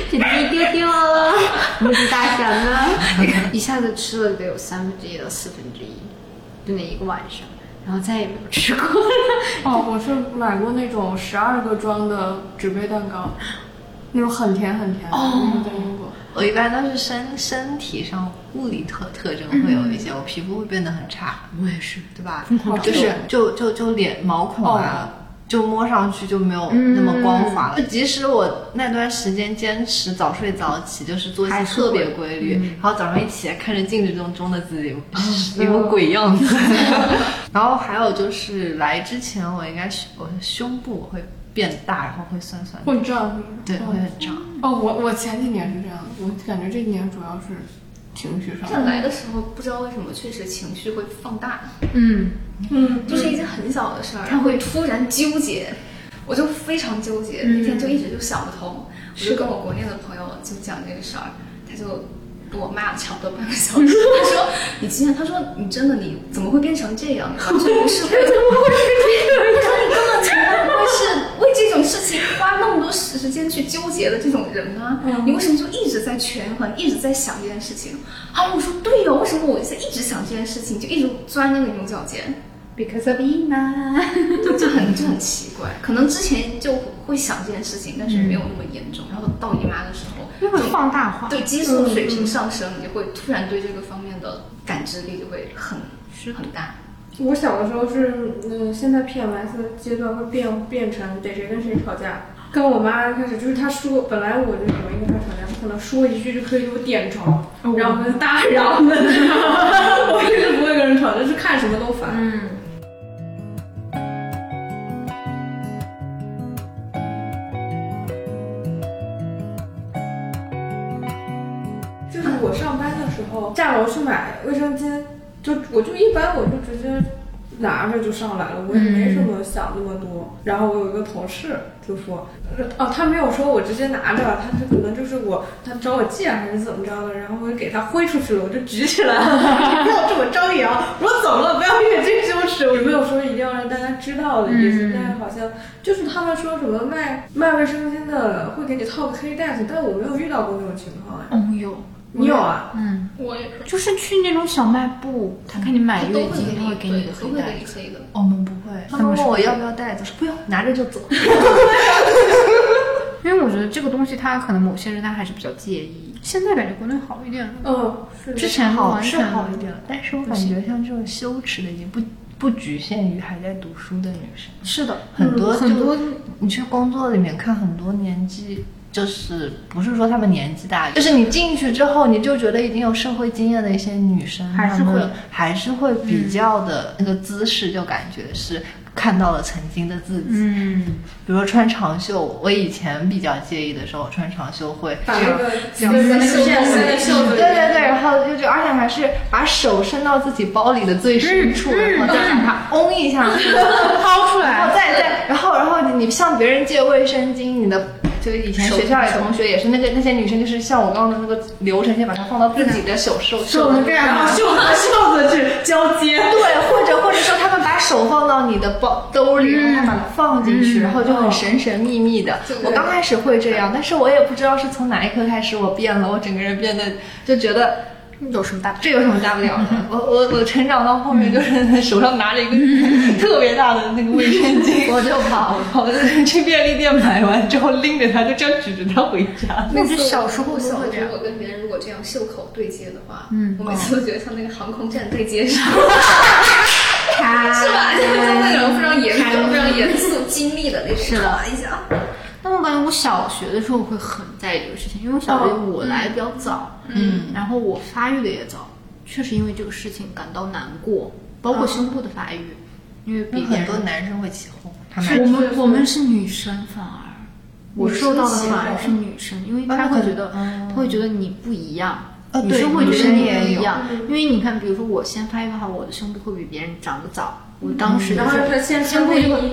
只是一丢丢哦，拇指大小呢，一下子吃了得有三分之一到四分之一，就那一个晚上，然后再也没有吃过了。哦，我是买过那种十二个装的纸杯蛋糕，那种很甜很甜的，哦那种在英国。我一般都是身身体上物理特特征会有一些，我皮肤会变得很差，我也是，对吧？就是就就就脸毛孔啊。就摸上去就没有那么光滑了。就即使我那段时间坚持早睡早起，就是作息特别规律，然后早上一起来看着镜子中中的自己，<laughs> 一副鬼样子。<laughs> 然后还有就是来之前，我应该是我的胸部会变大，然后会酸酸的，会胀，对，会很胀。哦，我我前几年是这样的，我感觉这几年主要是情绪上。这来的时候不知道为什么，确实情绪会放大。嗯嗯，就是一件很小的事儿，他会突然纠结，我就非常纠结，那天就一直就想不通。我就跟我国内的朋友就讲这个事儿，他就给我骂了差不多半个小时。他说：“你今天，他说你真的你怎么会变成这样？你完全不是会，怎么会是这样？他说你根本从来不会是为这种事情花那么多时间去纠结的这种人啊！你为什么就一直在权衡，一直在想这件事情？”啊，我说对哦，为什么我在一直想这件事情，就一直钻那个牛角尖？，because of Ina。<laughs> 就就很就很奇怪，可能之前就会想这件事情，但是没有那么严重。然后到姨妈的时候，因为放大化，对激素水平上升，你会突然对这个方面的感知力就会很是。很大。我小的时候是，嗯，现在 PMS 阶段会变变成得谁跟谁吵架，跟我妈开始就是她说，本来我就容易跟她吵架，她可能说一句就可以给我点着，然后跟大嚷的，<laughs> 我一直不会跟人吵架，就是看什么都烦。嗯，候下楼去买卫生巾，就我就一般我就直接拿着就上来了，我也没什么想那么多。然后我有一个同事就说，哦，他没有说我直接拿着，他是可能就是我他找我借还是怎么着的，然后我就给他挥出去了，我就举起来了，<laughs> 不要这么张扬，我说怎么了？不要越经羞耻，我没有说一定要让大家知道的意思，但是好像就是他们说什么卖卖卫生巾的会给你套个黑袋子，但我没有遇到过那种情况呀。嗯有，你有啊？嗯，我也是，就是去那种小卖部，他看你买月经，都会他会给你个黑袋子。我们不会，他们问我要不要袋子，说不用，拿着就走。<laughs> 因为我觉得这个东西，他可能某些人他还是比较介意。现在感觉国内好一点了，嗯，是之前好是好一点了，但是我感觉像这种羞耻的已经不不局限于还在读书的女生，是的，很多就很多你去工作里面看很多年纪。就是不是说她们年纪大，就是你进去之后，你就觉得已经有社会经验的一些女生，还是会还是会比较的那个姿势，就感觉是看到了曾经的自己。嗯，比如说穿长袖，我以前比较介意的时候，穿长袖会把那个两那个袖子里。对对对，然后就就而且还是把手伸到自己包里的最深处，然后再把它嗡一下，<laughs> 掏出来然后来，再再，然后然后你向别人借卫生巾，你的就是以前学校里同学也是那个那些女生，就是像我刚刚的那个流程，先把它放到自己的手手手这样然后袖子袖子去交接。对，或者或者说他们把手放到你的包兜里，然后把它放进去，然后就很神神秘秘的。我刚开始会这样，但是我也不知道是从哪一刻开始我变了，我整个人变得就觉得有什么大不了？这有什么大不了的？<laughs> 我我我成长到后面就是 <laughs> 手上拿着一个特别大的那个卫生巾，我就跑 <laughs> 跑去便利店买完之后拎着它就这样举着它回家。那是小时候我小时候，我跟别人如果这样袖口对接的话，嗯，我每次都觉得像那个航空站对接上，是吧？就是在那种非常严肃、非常严肃、精密的那种，一下。但我感觉我小学的时候会很在意这个事情，因为我小学我来比较早，嗯，然后我发育的也早，确实因为这个事情感到难过，包括胸部的发育，因为比很多，男生会起哄，他们们我们是女生反而，我受到的反而是女生，因为她会觉得她会觉得你不一样。女生会觉得你不一样，因为你看，比如说我先发育的话，我的胸部会比别人长得早。我当时就是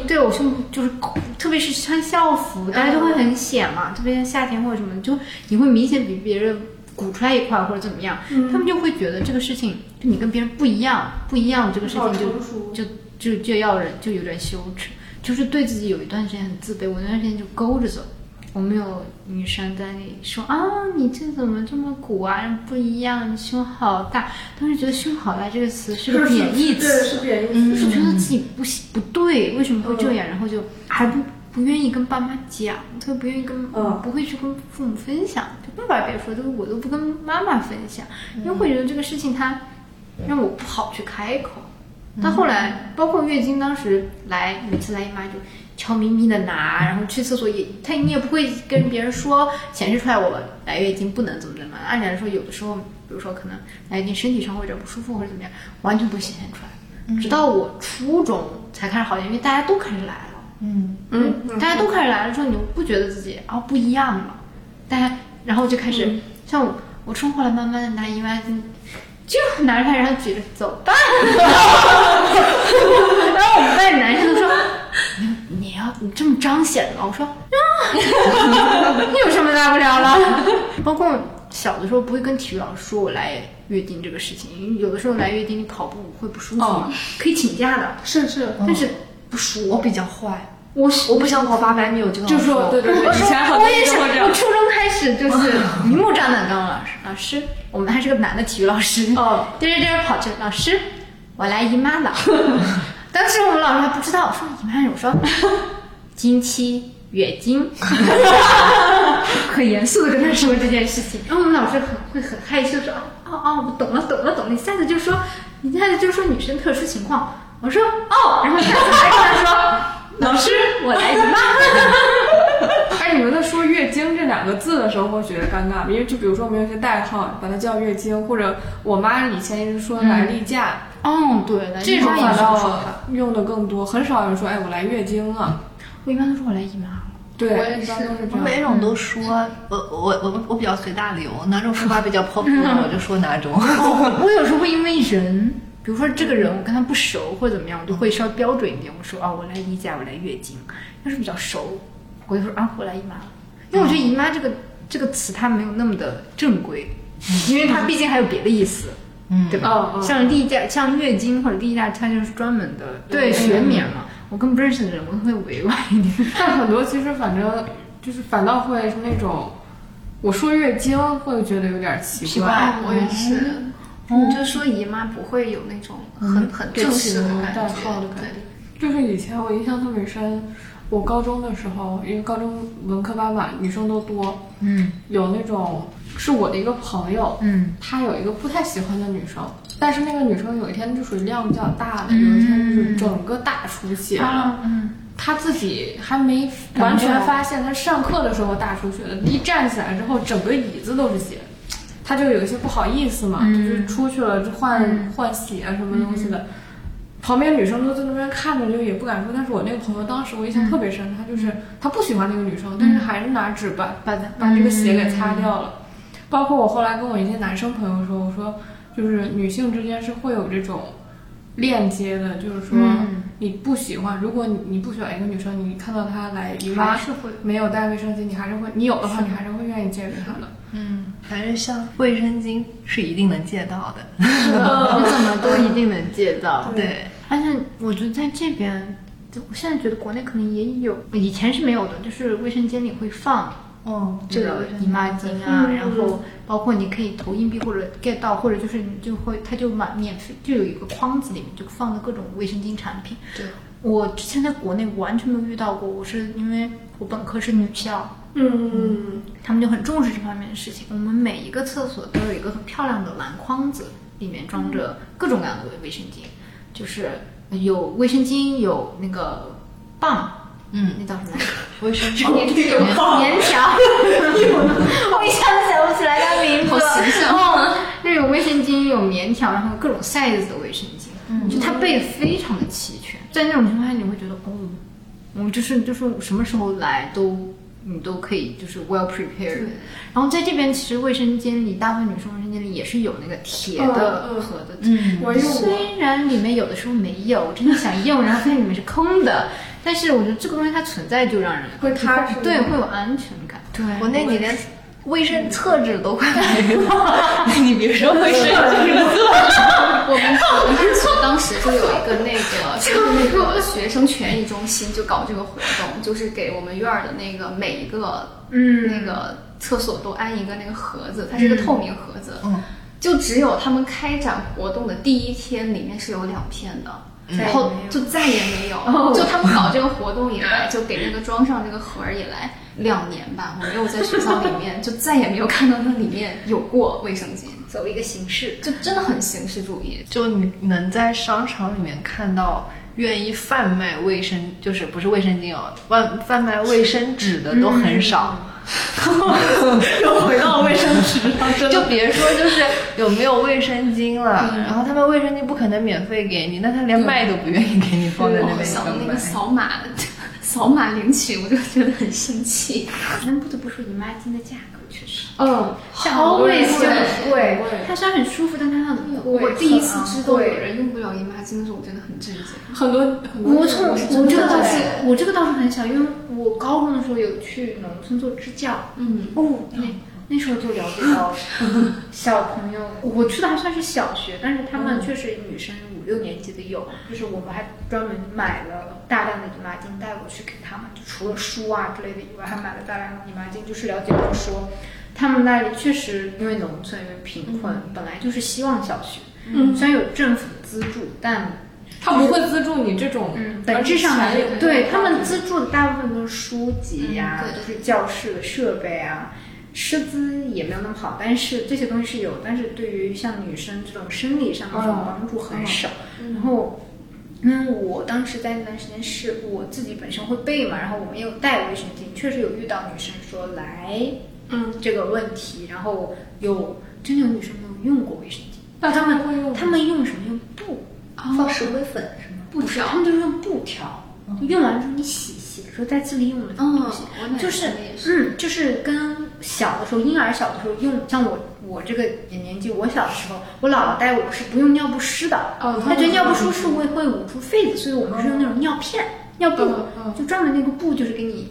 对我胸部就是，特别是穿校服，大家就会很显嘛，特别像夏天或者什么，就你会明显比别人鼓出来一块儿或者怎么样，他们就会觉得这个事情就你跟别人不一样，不一样这个事情就就就就要人就有点羞耻，就是对自己有一段时间很自卑，我那段时间就勾着走。我们有女生在那里说啊，你这怎么这么鼓啊？不一样，你胸好大。当时觉得“胸好大”这个词是个贬义，词，是贬义词就是。觉得自己不行不对，为什么会这样？然后就还不不愿意跟爸妈讲，特别不愿意跟、嗯不会去跟父母分享，就爸爸别说，都我都不跟妈妈分享，因为会觉得这个事情它让我不好去开口。到后来，包括月经，当时来每次来姨妈就悄咪咪的拿，然后去厕所也，他你也不会跟别人说显示出来我来月经不能怎么怎么。按理来说，有的时候，比如说可能来月经身体上会有点不舒服或者怎么样，完全不会显现出来。直到我初中才开始好一点，因为大家都开始来了。嗯嗯，大家都开始来了之后，你就不觉得自己啊、不一样了，大家然后就开始、像我，我冲后来慢慢的拿姨妈巾，就拿着它，然后举着走吧。<laughs> 然后我们班男生都说：“你你要你这么彰显吗。”我说：“啊，有什么大不了了？” <laughs> 包括小的时候不会跟体育老师说我来月经这个事情，因为有的时候来月经你跑步会不舒服嘛，可以请假的，是是，但是不说。我比较坏，我我不想跑八百米，我就跟就说对对对，我说以前很多我也是，人都会这样我。初中开始就是 <laughs> 明目张胆跟我老师，老师，我们还是个男的体育老师，哦，<laughs> 颠着颠着跑去，老师，我来姨妈了。当时我们老师还不知道，我说姨妈，我说经期、月经，很严肃的跟他说这件事情。然后我们老师很会很害羞说，哦哦，我懂了懂了懂了，一下子就说，一下子就说女生特殊情况。我说哦，然后下次还跟他说，<laughs> 老师，我来姨妈。哎，你们在说月经这两个字的时候，会觉得尴尬吗？因为就比如说我们有些代号，把它叫月经，或者我妈以前一直说来例假，嗯，对，来这种反倒。用的更多，很少有人说哎我来月经了。我一般都说我来姨妈了。对，我也一般是我。每种都说，我我我我比较随大流，哪种说法比较 <laughs> popular 我就说哪种。<laughs> 我有时候会因为人，比如说这个人我跟他不熟或者怎么样，我就会稍微标准一点，我说啊我来例假，我来月经。要是比较熟，我就说啊我来姨妈了，因为我觉得姨妈这个这个词它没有那么的正规，因为它毕竟还有别的意思。嗯对吧？像例假、像月经或者例假，它就是专门的对嗯学名嘛。我跟不认识的人，我都会委婉一点。<laughs> 但很多其实反正就是反倒会是那种，我说月经会觉得有点奇奇怪我也是，你就说姨妈不会有那种很很正式的感代觉，号的感觉。就是以前我印象特别深，我高中的时候，因为高中文科班嘛，女生都多，嗯有那种是我的一个朋友，嗯她有一个不太喜欢的女生，但是那个女生有一天就属于量比较大的，有一天就是整个大出血了。嗯她自己还没完全发现，她上课的时候大出血了，一站起来之后，整个椅子都是血。她就有一些不好意思嘛，就是出去了就换、换血啊什么东西的。旁边女生都在那边看着，就也不敢说。但是我那个朋友当时我印象特别深，他就是他不喜欢那个女生，但是还是拿纸把把把这个血给擦掉了。包括我后来跟我一些男生朋友说，我说就是女性之间是会有这种链接的，就是说嗯。你不喜欢，如果你你不喜欢一个女生，你看到她来姨妈还是会。没有带卫生巾，你还是会，你有的话你还是会愿意借给她的。嗯，反正像卫生巾是一定能借到的。你怎么都一定能借到。对，而且我觉得在这边，就我现在觉得国内可能也有，以前是没有的，就是卫生间里会放哦，这个姨妈巾啊，然后包括你可以投硬币或者 get 到，或者就是你就会它就满免费就有一个筐子里面就放的各种卫生巾产品。对，我之前在国内完全没有遇到过，我是因为我本科是女校，嗯，他们就很重视这方面的事情。我们每一个厕所都有一个很漂亮的蓝筐子，里面装着各种各样的卫生巾，就是有卫生巾，有那个棒，嗯，那叫什么？卫生巾棉棉条，<laughs> 我一下子想不起来它名字。好形象哦，那有卫生巾，有棉条，然后各种 size 的卫生巾，嗯，就它备的非常的齐全。在那种情况下，你会觉得哦，我，就是就是什么时候来都你都可以就是 well prepared。然后在这边，其实卫生间里大部分女生卫生间里也是有那个铁的盒子，嗯我用过。虽然里面有的时候没有，我真的想用，然后发现里面是空的，但是我觉得这个东西它存在就让人会踏实对，会有安全感。对，国内你连卫生厕纸都快没了，<laughs> 你别说卫生巾。我学生权益中心就搞这个活动，就是给我们院儿的那个每一个嗯那个厕所都安一个那个盒子，它是一个透明盒子，嗯，就只有他们开展活动的第一天里面是有两片的。然后就再也没有，就他们搞这个活动以来，就给那个装上这个盒儿以来，两年吧，我没有在学校里面，就再也没有看到那里面有过卫生巾，走一个形式。就真的很形式主义。就你能在商场里面看到愿意贩卖卫生，就是不是卫生巾哦，贩贩卖卫生纸的都很少。<laughs> 又回到卫生纸上，真就。别说就是有没有卫生巾了，然后他们卫生巾不可能免费给你，那他连卖都不愿意给你放在那边扫那个？扫码，扫码领取，我就觉得很生气。<laughs> 但不得不说，姨妈巾的价格确实嗯，好贵，真的贵贵。它虽然很舒服，但它很贵。我第一次知道有人用不了姨妈巾的时候，我真的很震惊。很多很多。我从我这个倒是我这个倒是很小，因为我高中的时候有去农村做支教，嗯，哦，那那时候就了解到小朋友，我去的还算是小学，但是他们确实女生五六年级的有，就是我们还专门买了大量的姨妈巾带过去给他们，就除了书啊之类的以外，还买了大量的姨妈巾，就是了解到说。他们那里确实因为农村，因为贫困，本来就是希望小学。嗯虽然有政府资助，但他不会资助你这种，嗯，本质上还是而且钱也对他们资助的大部分都是书籍呀、嗯对都是教室的设备啊，师资也没有那么好，但是这些东西是有，但是对于像女生这种生理上的这种嗯帮助很少。嗯然后，因为我当时在那段时间是我自己本身会背嘛，然后我们也有带卫生巾，确实有遇到女生说来嗯，这个问题，然后有真的有女生没有用过卫生巾，那他们会用吗他们用什么？用布。放石灰粉是吗？不条，他们就是用布条，就用完之后你洗洗的时候再自己用的东西，就是是嗯，就是跟小的时候婴儿小的时候用，像我我这个年纪，我小的时候，我姥姥带我是不用尿不湿的，哦她觉得尿不湿是会会捂住痱子，所以我们是用那种尿片、尿布就专门那个布就是给你。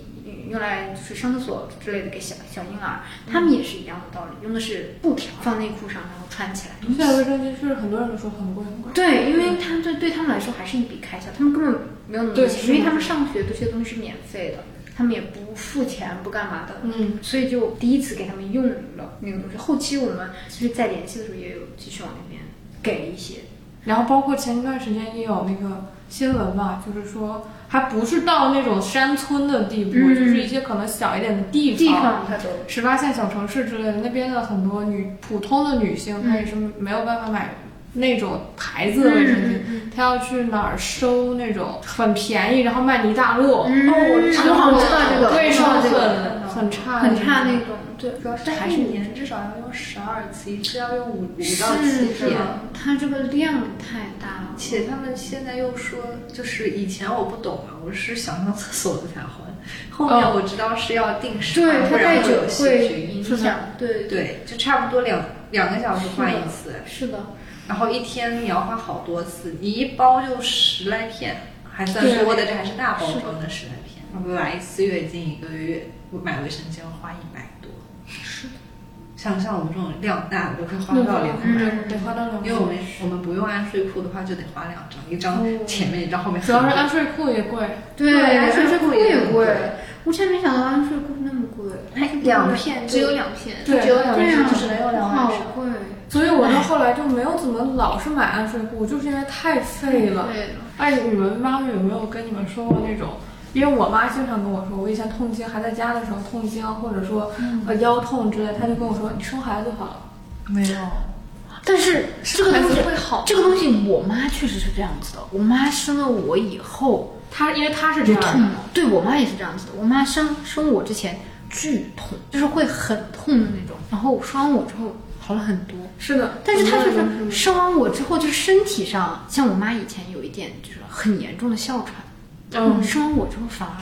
用来就是上厕所之类的给小小婴儿，他们也是一样的道理，用的是布条放内裤上，然后穿起来。现在卫生巾是很多人都说很贵很贵。对，因为他对对他们来说还是一笔开销，他们根本没有那么多钱，因为他们上学这些东西是免费的，他们也不付钱不干嘛的，嗯，所以就第一次给他们用了那个东西。后期我们就是在联系的时候也有继续往那边给一些，然后包括前一段时间也有那个新闻嘛，就是说还不是到那种山村的地步，嗯。就是一些可能小一点的地地方它都。十八线小城市之类的，那边的很多女普通的女性，她也是没有办法买那种牌子的卫生巾，嗯她要去哪儿收那种很便宜，然后卖一大摞，嗯哦，我好像知道这个对，知道这个很很差，很差那种，对，主要是还是一年至少要用十二次，一次要用五五到七片。它这个量太大了，且他们现在又说，就是以前我不懂啊，我是想上厕所的才换，后面我知道是要定时换，对，不它太久然会有细会菌。影响，对对，就差不多两两个小时换一次，是的，然后一天你要换好多次，你一包就十来片，还算多的，这还是大包装的十来片。然后来一次月经一个月，我买卫生巾要花一百像像我们这种量大的都会花到两百。嗯，得花到两因为我们我们不用安睡裤的话，就得花两张，一张前面，一张后面。主要是安睡裤也贵，对，安睡裤也贵贵，我真没想到安睡裤那么贵，两片只有两片，对只有两片，只能用两晚好。贵，所以我到后来就没有怎么老是买安睡裤，就是因为太费了。对了，哎，你们妈妈有没有跟你们说过那种？因为我妈经常跟我说，我以前痛经还在家的时候痛经，或者说呃腰痛之类，她就跟我说你生孩子好了。没有，但是这个东西会好这个东西我妈确实是这样子的，我妈生了我以后她因为她是这样痛了，对我妈也是这样子的，我妈生生我之前巨痛，就是会很痛的那种，然后生完我之后好了很多。是的，但是她就是生完我之后，就是身体上，像我妈以前有一点就是很严重的哮喘，嗯。生完我之后反而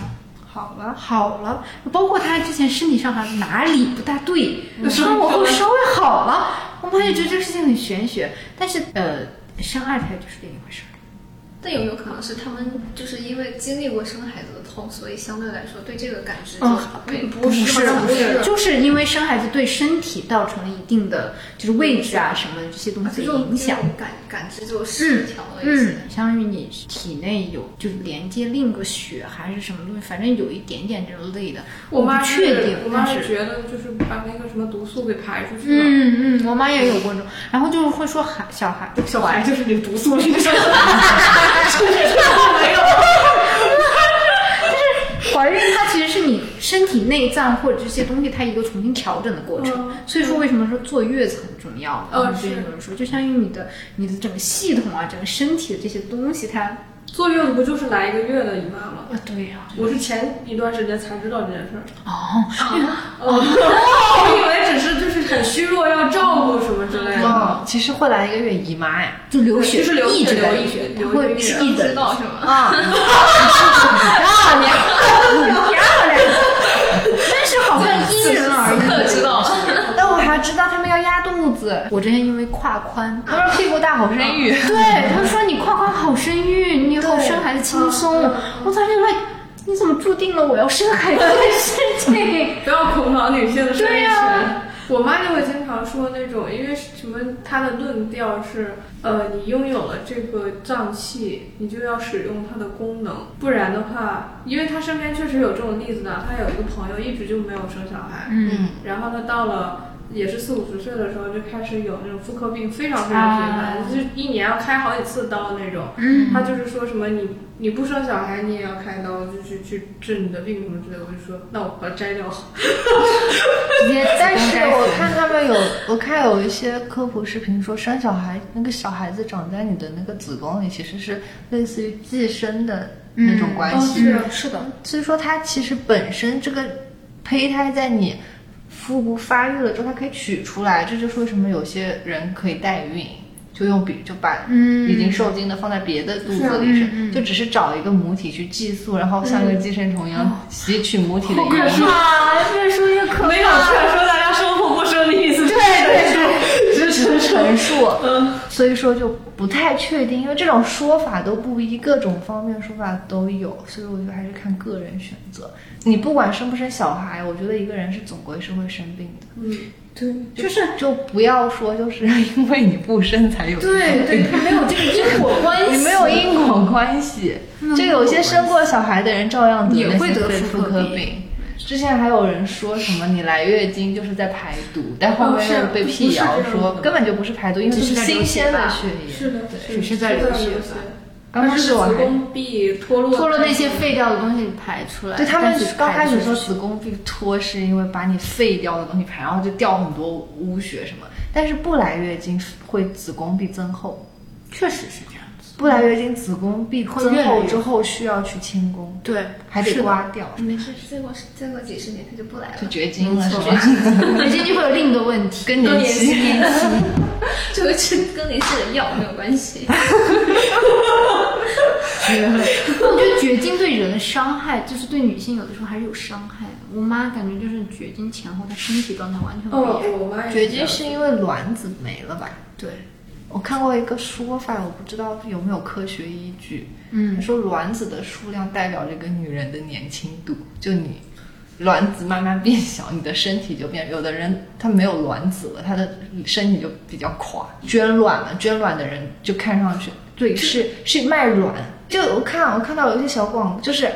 好了，好了，包括他之前身体上还哪里不大对，嗯生完我后稍微好了，我妈也觉得这个事情很玄学，但是呃，生二胎就是另一回事儿。但有没有可能是他们就是因为经历过生孩子的痛，所以相对来说对这个感知就不是不是就是因为生孩子对身体造成了一定的就是位置啊什么这些东西的影响感感知就失调了一些。嗯，相当于你体内有就是连接另一个血还是什么东西，反正有一点点这种类的，我妈确定，我妈是。觉得就是把那个什么毒素给排出去了。嗯嗯，我妈也有过这种，然后就是会说孩小孩小孩就是那毒素，<laughs> <laughs> 就是怀孕它其实是你身体内脏或者这些东西它一个重新调整的过程。所以说，为什么说坐月子很重要？嗯然后之前有人说，就相当于你的你的整个系统啊，整个身体的这些东西，它坐月子不就是来一个月的姨妈吗？啊，对呀、我是前一段时间才知道这件事儿。哦，哦，我以为只是就是很虚弱，要照顾什么之类的。哦，其实会来一个月姨妈呀，就流血，就是流血一直在流血流血，它流会血一直知道是吗？<laughs> 啊，漂亮，漂亮，真是好像因人而异。可知道了。但我还知道他们要压肚子，我之前因为胯宽，他说屁股大好生育。对，他说你胯宽好轻松。我发现来，你怎么注定了我要生孩子的事情？<laughs> 不要恐跑女性的生育对权。呀我妈就会经常说那种，因为什么，她的论调是，呃，你拥有了这个脏器，你就要使用它的功能，不然的话，因为她身边确实有这种例子的，她有一个朋友一直就没有生小孩，嗯，然后她到了。也是四五十岁的时候就开始有那种妇科病，非常非常频繁，啊就是一年要开好几次刀那种。嗯他就是说什么你你不生小孩，你也要开刀，就去去治你的病什么之类的。我就说，那我把它摘掉。<laughs> 直接 <laughs> 但是我看他们有，我看有一些科普视频说，生小孩那个小孩子长在你的那个子宫里，其实是类似于寄生的那种关系。哦嗯，是的，所以说它其实本身这个胚胎在你腹部发育了之后，它可以取出来，这就是为什么有些人可以代孕。就用笔就把嗯已经受精的放在别的肚子里是是，嗯嗯就只是找一个母体去寄宿，然后像个寄生虫一样吸取母体的营养。怕，越说越可怕。没有劝说大家生或不生的意思。对对对，只是陈述，所以说就不太确定，因为这种说法都不一，各种方面说法都有，所以我觉得还是看个人选择。你不管生不生小孩，我觉得一个人是总归是会生病的，嗯，对，就是就不要说就是 <laughs> 因为你不生才有对对，它没有这个 <laughs> 因果关系，你没有因果关系，就有些生过小孩的人照样得也会得妇妇科病。之前还有人说什么你来月经就是在排毒，但后面被辟谣说根本就不是排毒，因为只是新鲜的血液。是的，只是在流血吧刚开始我还子宫壁脱落，脱落那些废掉的东西排出来。对他们刚开始说子宫壁脱是因为把你废掉的东西排，然后就掉很多污血什么。但是不来月经会子宫壁增厚，确实是这样子。不来月经子宫壁增会越来越厚之后需要去清宫，对，还得刮掉，没事，再过再过几十年他就不来了就。绝经了是错吧？月经就会有另一个问题，更年期。这个吃更年期的药没有关系。我觉得绝经对人的伤害，就是对女性有的时候还是有伤害的。我妈感觉就是绝经前后，她身体状态完全不哦一样。，我妈也绝经是因为卵子没了吧？对，我看过一个说法，我不知道有没有科学依据。嗯说卵子的数量代表这个女人的年轻度，就你卵子慢慢变小，你的身体就变。有的人他没有卵子了，他的身体就比较垮。捐卵了，捐卵的人就看上去对是是卖卵。就我看我看到有一些小广，就是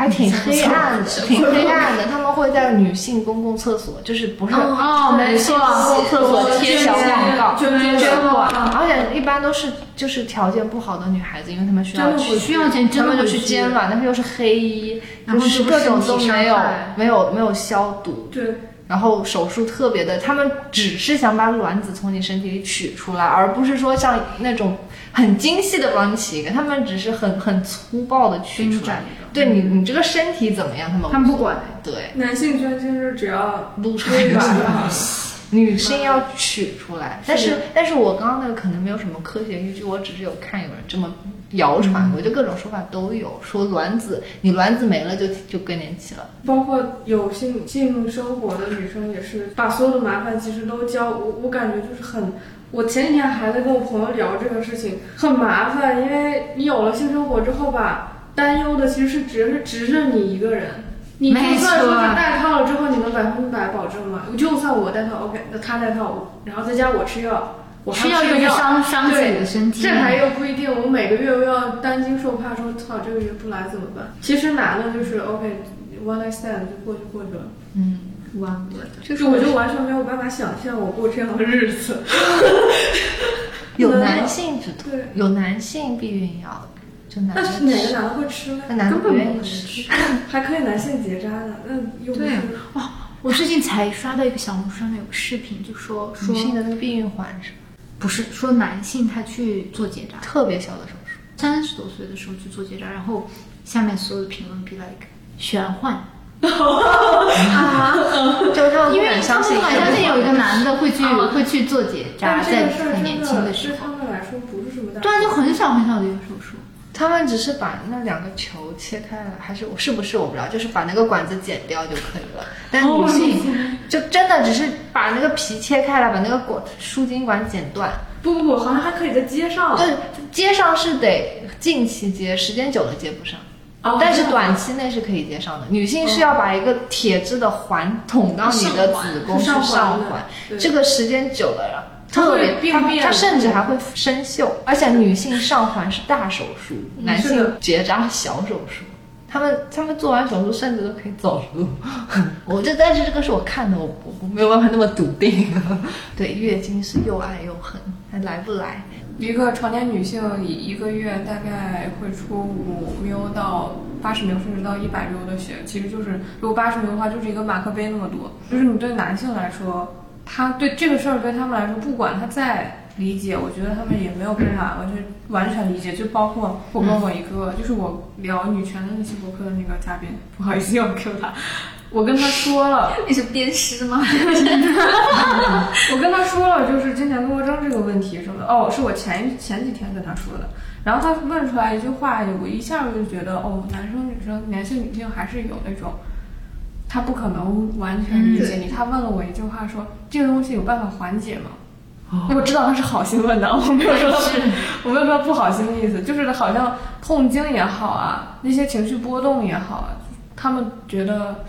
还挺黑暗的，<laughs> 挺黑暗的。他们会在女性公共厕所，就是不是哦没错公共厕所贴小广告，捐捐而且一般都是就是条件不好的女孩子，因为她们需要去真的不需要钱，他们就去捐卵，但是又是黑衣，然后就是各种都没有没有没有消毒，对，然后手术特别的，他们只是想把卵子从你身体里取出来，而不是说像那种很精细的帮你起一个，他们只是很很粗暴的取出来。对你你这个身体怎么样，他们他们不管。对男性捐精是只要撸出来就好 <laughs> 了。女性要取出来，但是但是我刚刚那个可能没有什么科学依据，我只是有看有人这么谣传过，就各种说法都有，说卵子你卵子没了就就更年期了。包括有性性生活的女生也是把所有的麻烦其实都交我，我感觉就是很。我前几天还在跟我朋友聊这个事情，很麻烦，因为你有了性生活之后吧，担忧的其实是只是只是你一个人。你就没算说错是戴套了之后，你能百分之百保证吗？就算我戴套，OK，那他戴套，然后再加我吃药，我还吃药又伤伤自己的身体，这还又不一定，我每个月又要担惊受怕，说操这个月不来怎么办？其实难的就是 OK，one night stand 就过去过去了，嗯，弯了的。就是我就完全没有办法想象我过这样的日子。有男性止痛对，有男性避孕药，就男那的是哪个男的会吃呢？那男的根本不愿意能吃吃，<laughs> 还可以男性结扎的，那又不对是。我最近才刷到一个小红书上面有个视频，就说说女性的那个避孕环是不是说男性他去做结扎，特别小的手术，三十多岁的时候去做结扎，然后下面所有的评论 be like 玄幻 <laughs> <laughs> 就是他们不因为相信们好像是有一个男的会去会去做结扎，在很年真轻的时候，对他们来说不是什么大。对啊，就很小很小的一个手术。他们只是把那两个球切开了，还是是不是我不知道，就是把那个管子剪掉就可以了。但女性就真的只是把那个皮切开了，把那个管输精管剪断。不不不，好像还可以再接上。对，接上是得近期接，时间久了接不上。哦但是短期内是可以接上的。女性是要把一个铁质的环捅到你的子宫去上环上环，这个时间久了，它会特别它病变它甚至还会生锈。而且女性上环是大手术，男性结扎小手术。他们他们做完手术甚至都可以走路，<laughs> 我这但是这个是我看的，我我我没有办法那么笃定。<laughs> 对，月经是又爱又恨，还来不来？一个成年女性一一个月大概会出五缪到八十缪，甚至到一百缪的血，其实就是如果八十缪的话，就是一个马克杯那么多。就是你对男性来说，他对这个事儿对他们来说，不管他再理解，我觉得他们也没有办法完全完全理解。就包括我跟我一个，就是我聊女权的那期博客的那个嘉宾，不好意思又 Q 他，我跟他说了。<laughs> 你是鞭尸吗？<laughs> <laughs> 我跟他说了，就是经前多征这个问题什么的。哦，是我前前几天跟他说的。然后他问出来一句话，我一下就觉得，哦，男生女生、男性女性还是有那种，他不可能完全理解你。他问了我一句话说，这个东西有办法缓解吗？我知道他是好心问的，<laughs> 我没有说他不，<laughs> 我没有说他不好心的意思，就是好像痛经也好啊，那些情绪波动也好啊，他们觉得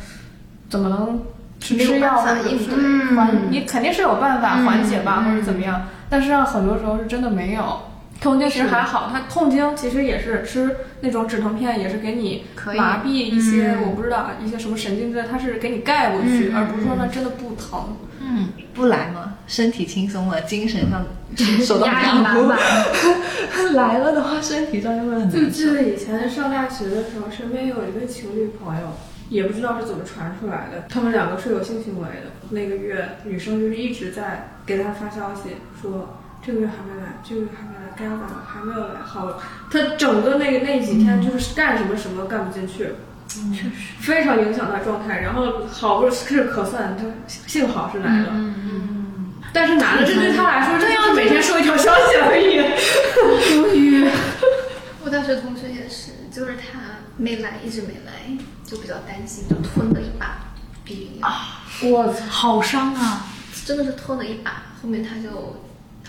怎么能吃吃药或者是缓，你肯定是有办法缓解吧，或者怎么样，但是让很多时候是真的没有。痛经其实还好，它痛经其实也是吃那种止疼片，也是给你麻痹一些，我不知道一些什么神经之类，它是给你盖过去，而不是说它真的不疼。嗯，不来嘛，身体轻松了，精神上 <laughs> 受到压力压迫满满。<laughs> 来了的话，身体上就会很就难受。记得以前上大学的时候，身边有一个情侣朋友，也不知道是怎么传出来的，他们两个是有性行为的。那个月，女生就是一直在给他发消息说。这个月还没来，这个月还没还没有来，好了。他整个那个那几天就是干什么什么都干不进去，确实，非常影响他状态。然后好不容易是可算，他幸好是来了。嗯嗯，但是男的这对他来说，这就每天收一条消息而已。无语。我大学同学也是，就是他没来，一直没来，就比较担心，就吞了一把避孕药，我操！好伤啊！真的是吞了一把，后面他就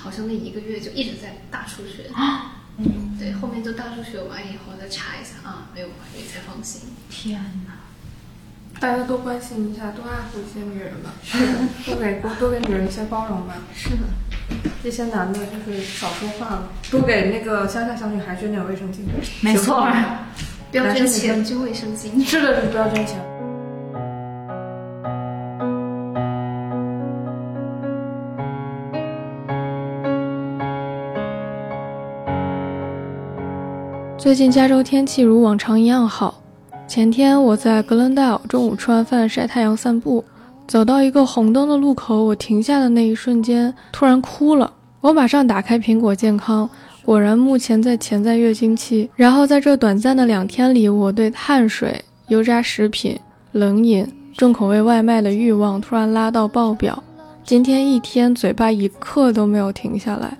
好像那一个月就一直在大出血。嗯，对，后面就大出血完以后再查一下啊，没有怀孕才放心。天哪！大家多关心一下，多爱护一些女人吧，多给多多给女人一些包容吧。是的，这些男的就是少说话，多给那个乡下小女孩捐点卫生巾。没错。不要捐钱，捐卫生巾。<laughs> 是的，不要捐钱。最近加州天气如往常一样好。前天我在格伦戴尔中午吃完饭晒太阳散步，走到一个红灯的路口，我停下的那一瞬间突然哭了。我马上打开苹果健康，果然目前在潜在月经期。然后在这短暂的两天里，我对碳水、油炸食品、冷饮、重口味外卖的欲望突然拉到爆表。今天一天嘴巴一刻都没有停下来，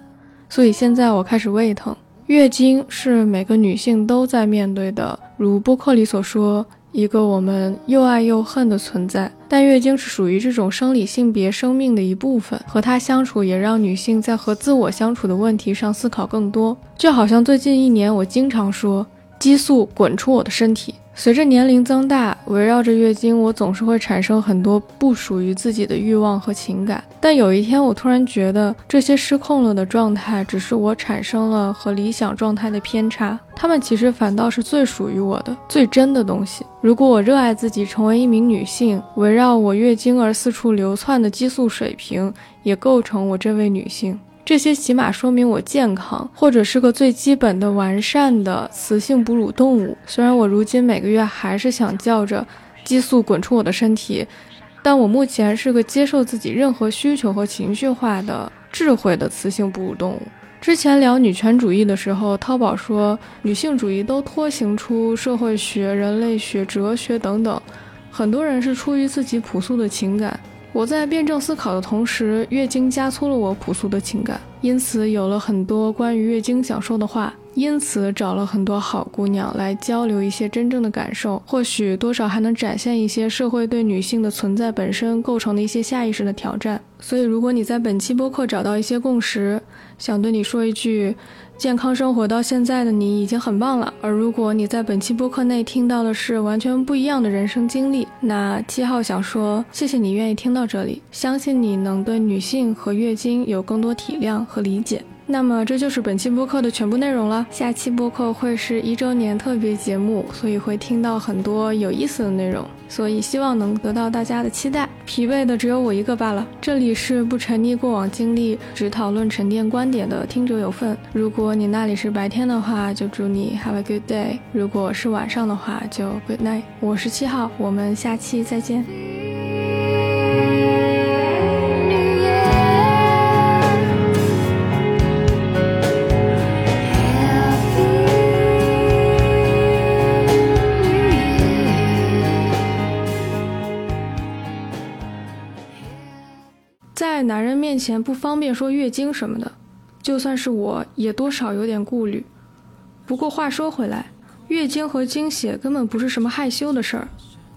所以现在我开始胃疼。月经是每个女性都在面对的，如播客里所说，一个我们又爱又恨的存在。但月经是属于这种生理性别生命的一部分，和它相处也让女性在和自我相处的问题上思考更多。就好像最近一年，我经常说，激素滚出我的身体。随着年龄增大，围绕着月经，我总是会产生很多不属于自己的欲望和情感。但有一天，我突然觉得这些失控了的状态，只是我产生了和理想状态的偏差，它们其实反倒是最属于我的、最真的东西。如果我热爱自己，成为一名女性，围绕我月经而四处流窜的激素水平，也构成我这位女性。这些起码说明我健康，或者是个最基本的完善的雌性哺乳动物。虽然我如今每个月还是想叫着激素滚出我的身体，但我目前是个接受自己任何需求和情绪化的智慧的雌性哺乳动物。之前聊女权主义的时候，淘宝说女性主义都脱行出社会学、人类学、哲学等等，很多人是出于自己朴素的情感。我在辩证思考的同时，月经加粗了我朴素的情感，因此有了很多关于月经想说的话，因此找了很多好姑娘来交流一些真正的感受，或许多少还能展现一些社会对女性的存在本身构成的一些下意识的挑战。所以，如果你在本期播客找到一些共识，想对你说一句。健康生活到现在的你已经很棒了，而如果你在本期播客内听到的是完全不一样的人生经历，那七号想说谢谢你愿意听到这里，相信你能对女性和月经有更多体谅和理解。那么这就是本期播客的全部内容了。下期播客会是一周年特别节目，所以会听到很多有意思的内容，所以希望能得到大家的期待。疲惫的只有我一个罢了。这里是不沉溺过往经历，只讨论沉淀观点的听者有份。如果你那里是白天的话，就祝你 have a good day；如果是晚上的话，就 good night。我是七号，我们下期再见。在男人面前不方便说月经什么的，就算是我也多少有点顾虑。不过话说回来，月经和经血根本不是什么害羞的事儿，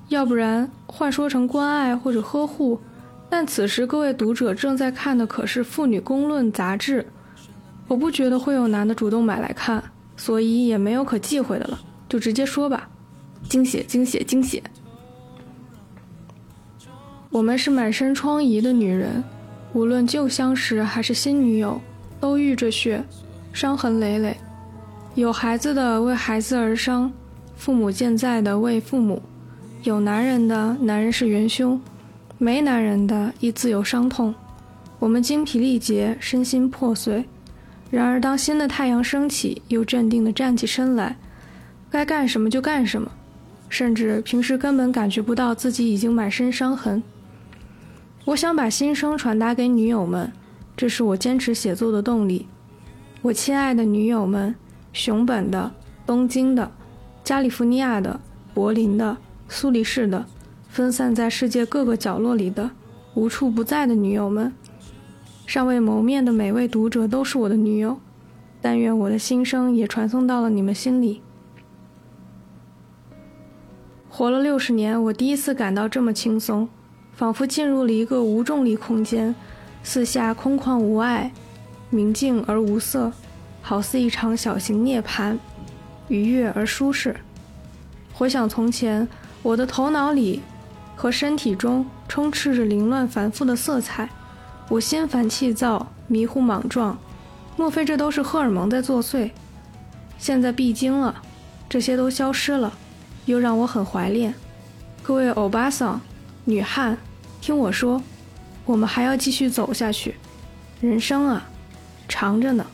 要不然换说成关爱或者呵护。但此时各位读者正在看的可是《妇女公论》杂志，我不觉得会有男的主动买来看，所以也没有可忌讳的了，就直接说吧：经血，经血，经血。我们是满身疮痍的女人。无论旧相识还是新女友，都遇着血，伤痕累累。有孩子的为孩子而伤，父母健在的为父母。有男人的男人是元凶，没男人的亦自有伤痛。我们精疲力竭，身心破碎。然而，当新的太阳升起，又镇定地站起身来，该干什么就干什么，甚至平时根本感觉不到自己已经满身伤痕。我想把心声传达给女友们，这是我坚持写作的动力。我亲爱的女友们，熊本的、东京的、加利福尼亚的、柏林的、苏黎世的，分散在世界各个角落里的、无处不在的女友们，尚未谋面的每位读者都是我的女友。但愿我的心声也传送到了你们心里。活了六十年，我第一次感到这么轻松。仿佛进入了一个无重力空间，四下空旷无碍，明净而无色，好似一场小型涅槃，愉悦而舒适。回想从前，我的头脑里和身体中充斥着凌乱繁复的色彩，我心烦气躁，迷糊莽撞，莫非这都是荷尔蒙在作祟？现在闭经了，这些都消失了，又让我很怀恋。各位欧巴桑。女汉，听我说，我们还要继续走下去。人生啊，长着呢。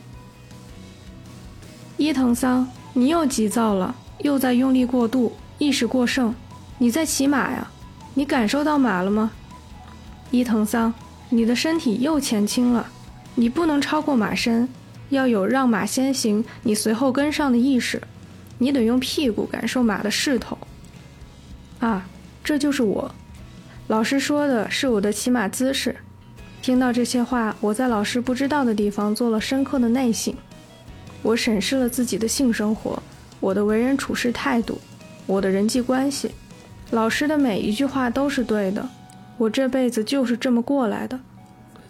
伊藤桑，你又急躁了，又在用力过度，意识过剩。你在骑马呀？你感受到马了吗？伊藤桑，你的身体又前倾了，你不能超过马身，要有让马先行，你随后跟上的意识。你得用屁股感受马的势头。啊，这就是我。老师说的是我的骑马姿势。听到这些话，我在老师不知道的地方做了深刻的内省。我审视了自己的性生活，我的为人处事态度，我的人际关系。老师的每一句话都是对的。我这辈子就是这么过来的。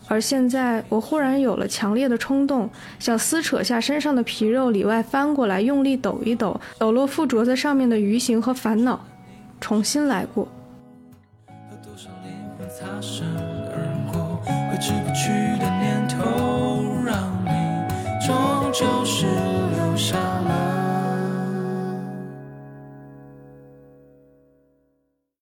而现在，我忽然有了强烈的冲动，想撕扯下身上的皮肉，里外翻过来，用力抖一抖，抖落附着在上面的鱼形和烦恼，重新来过。擦身而过挥之不去的念头让你终究是留下了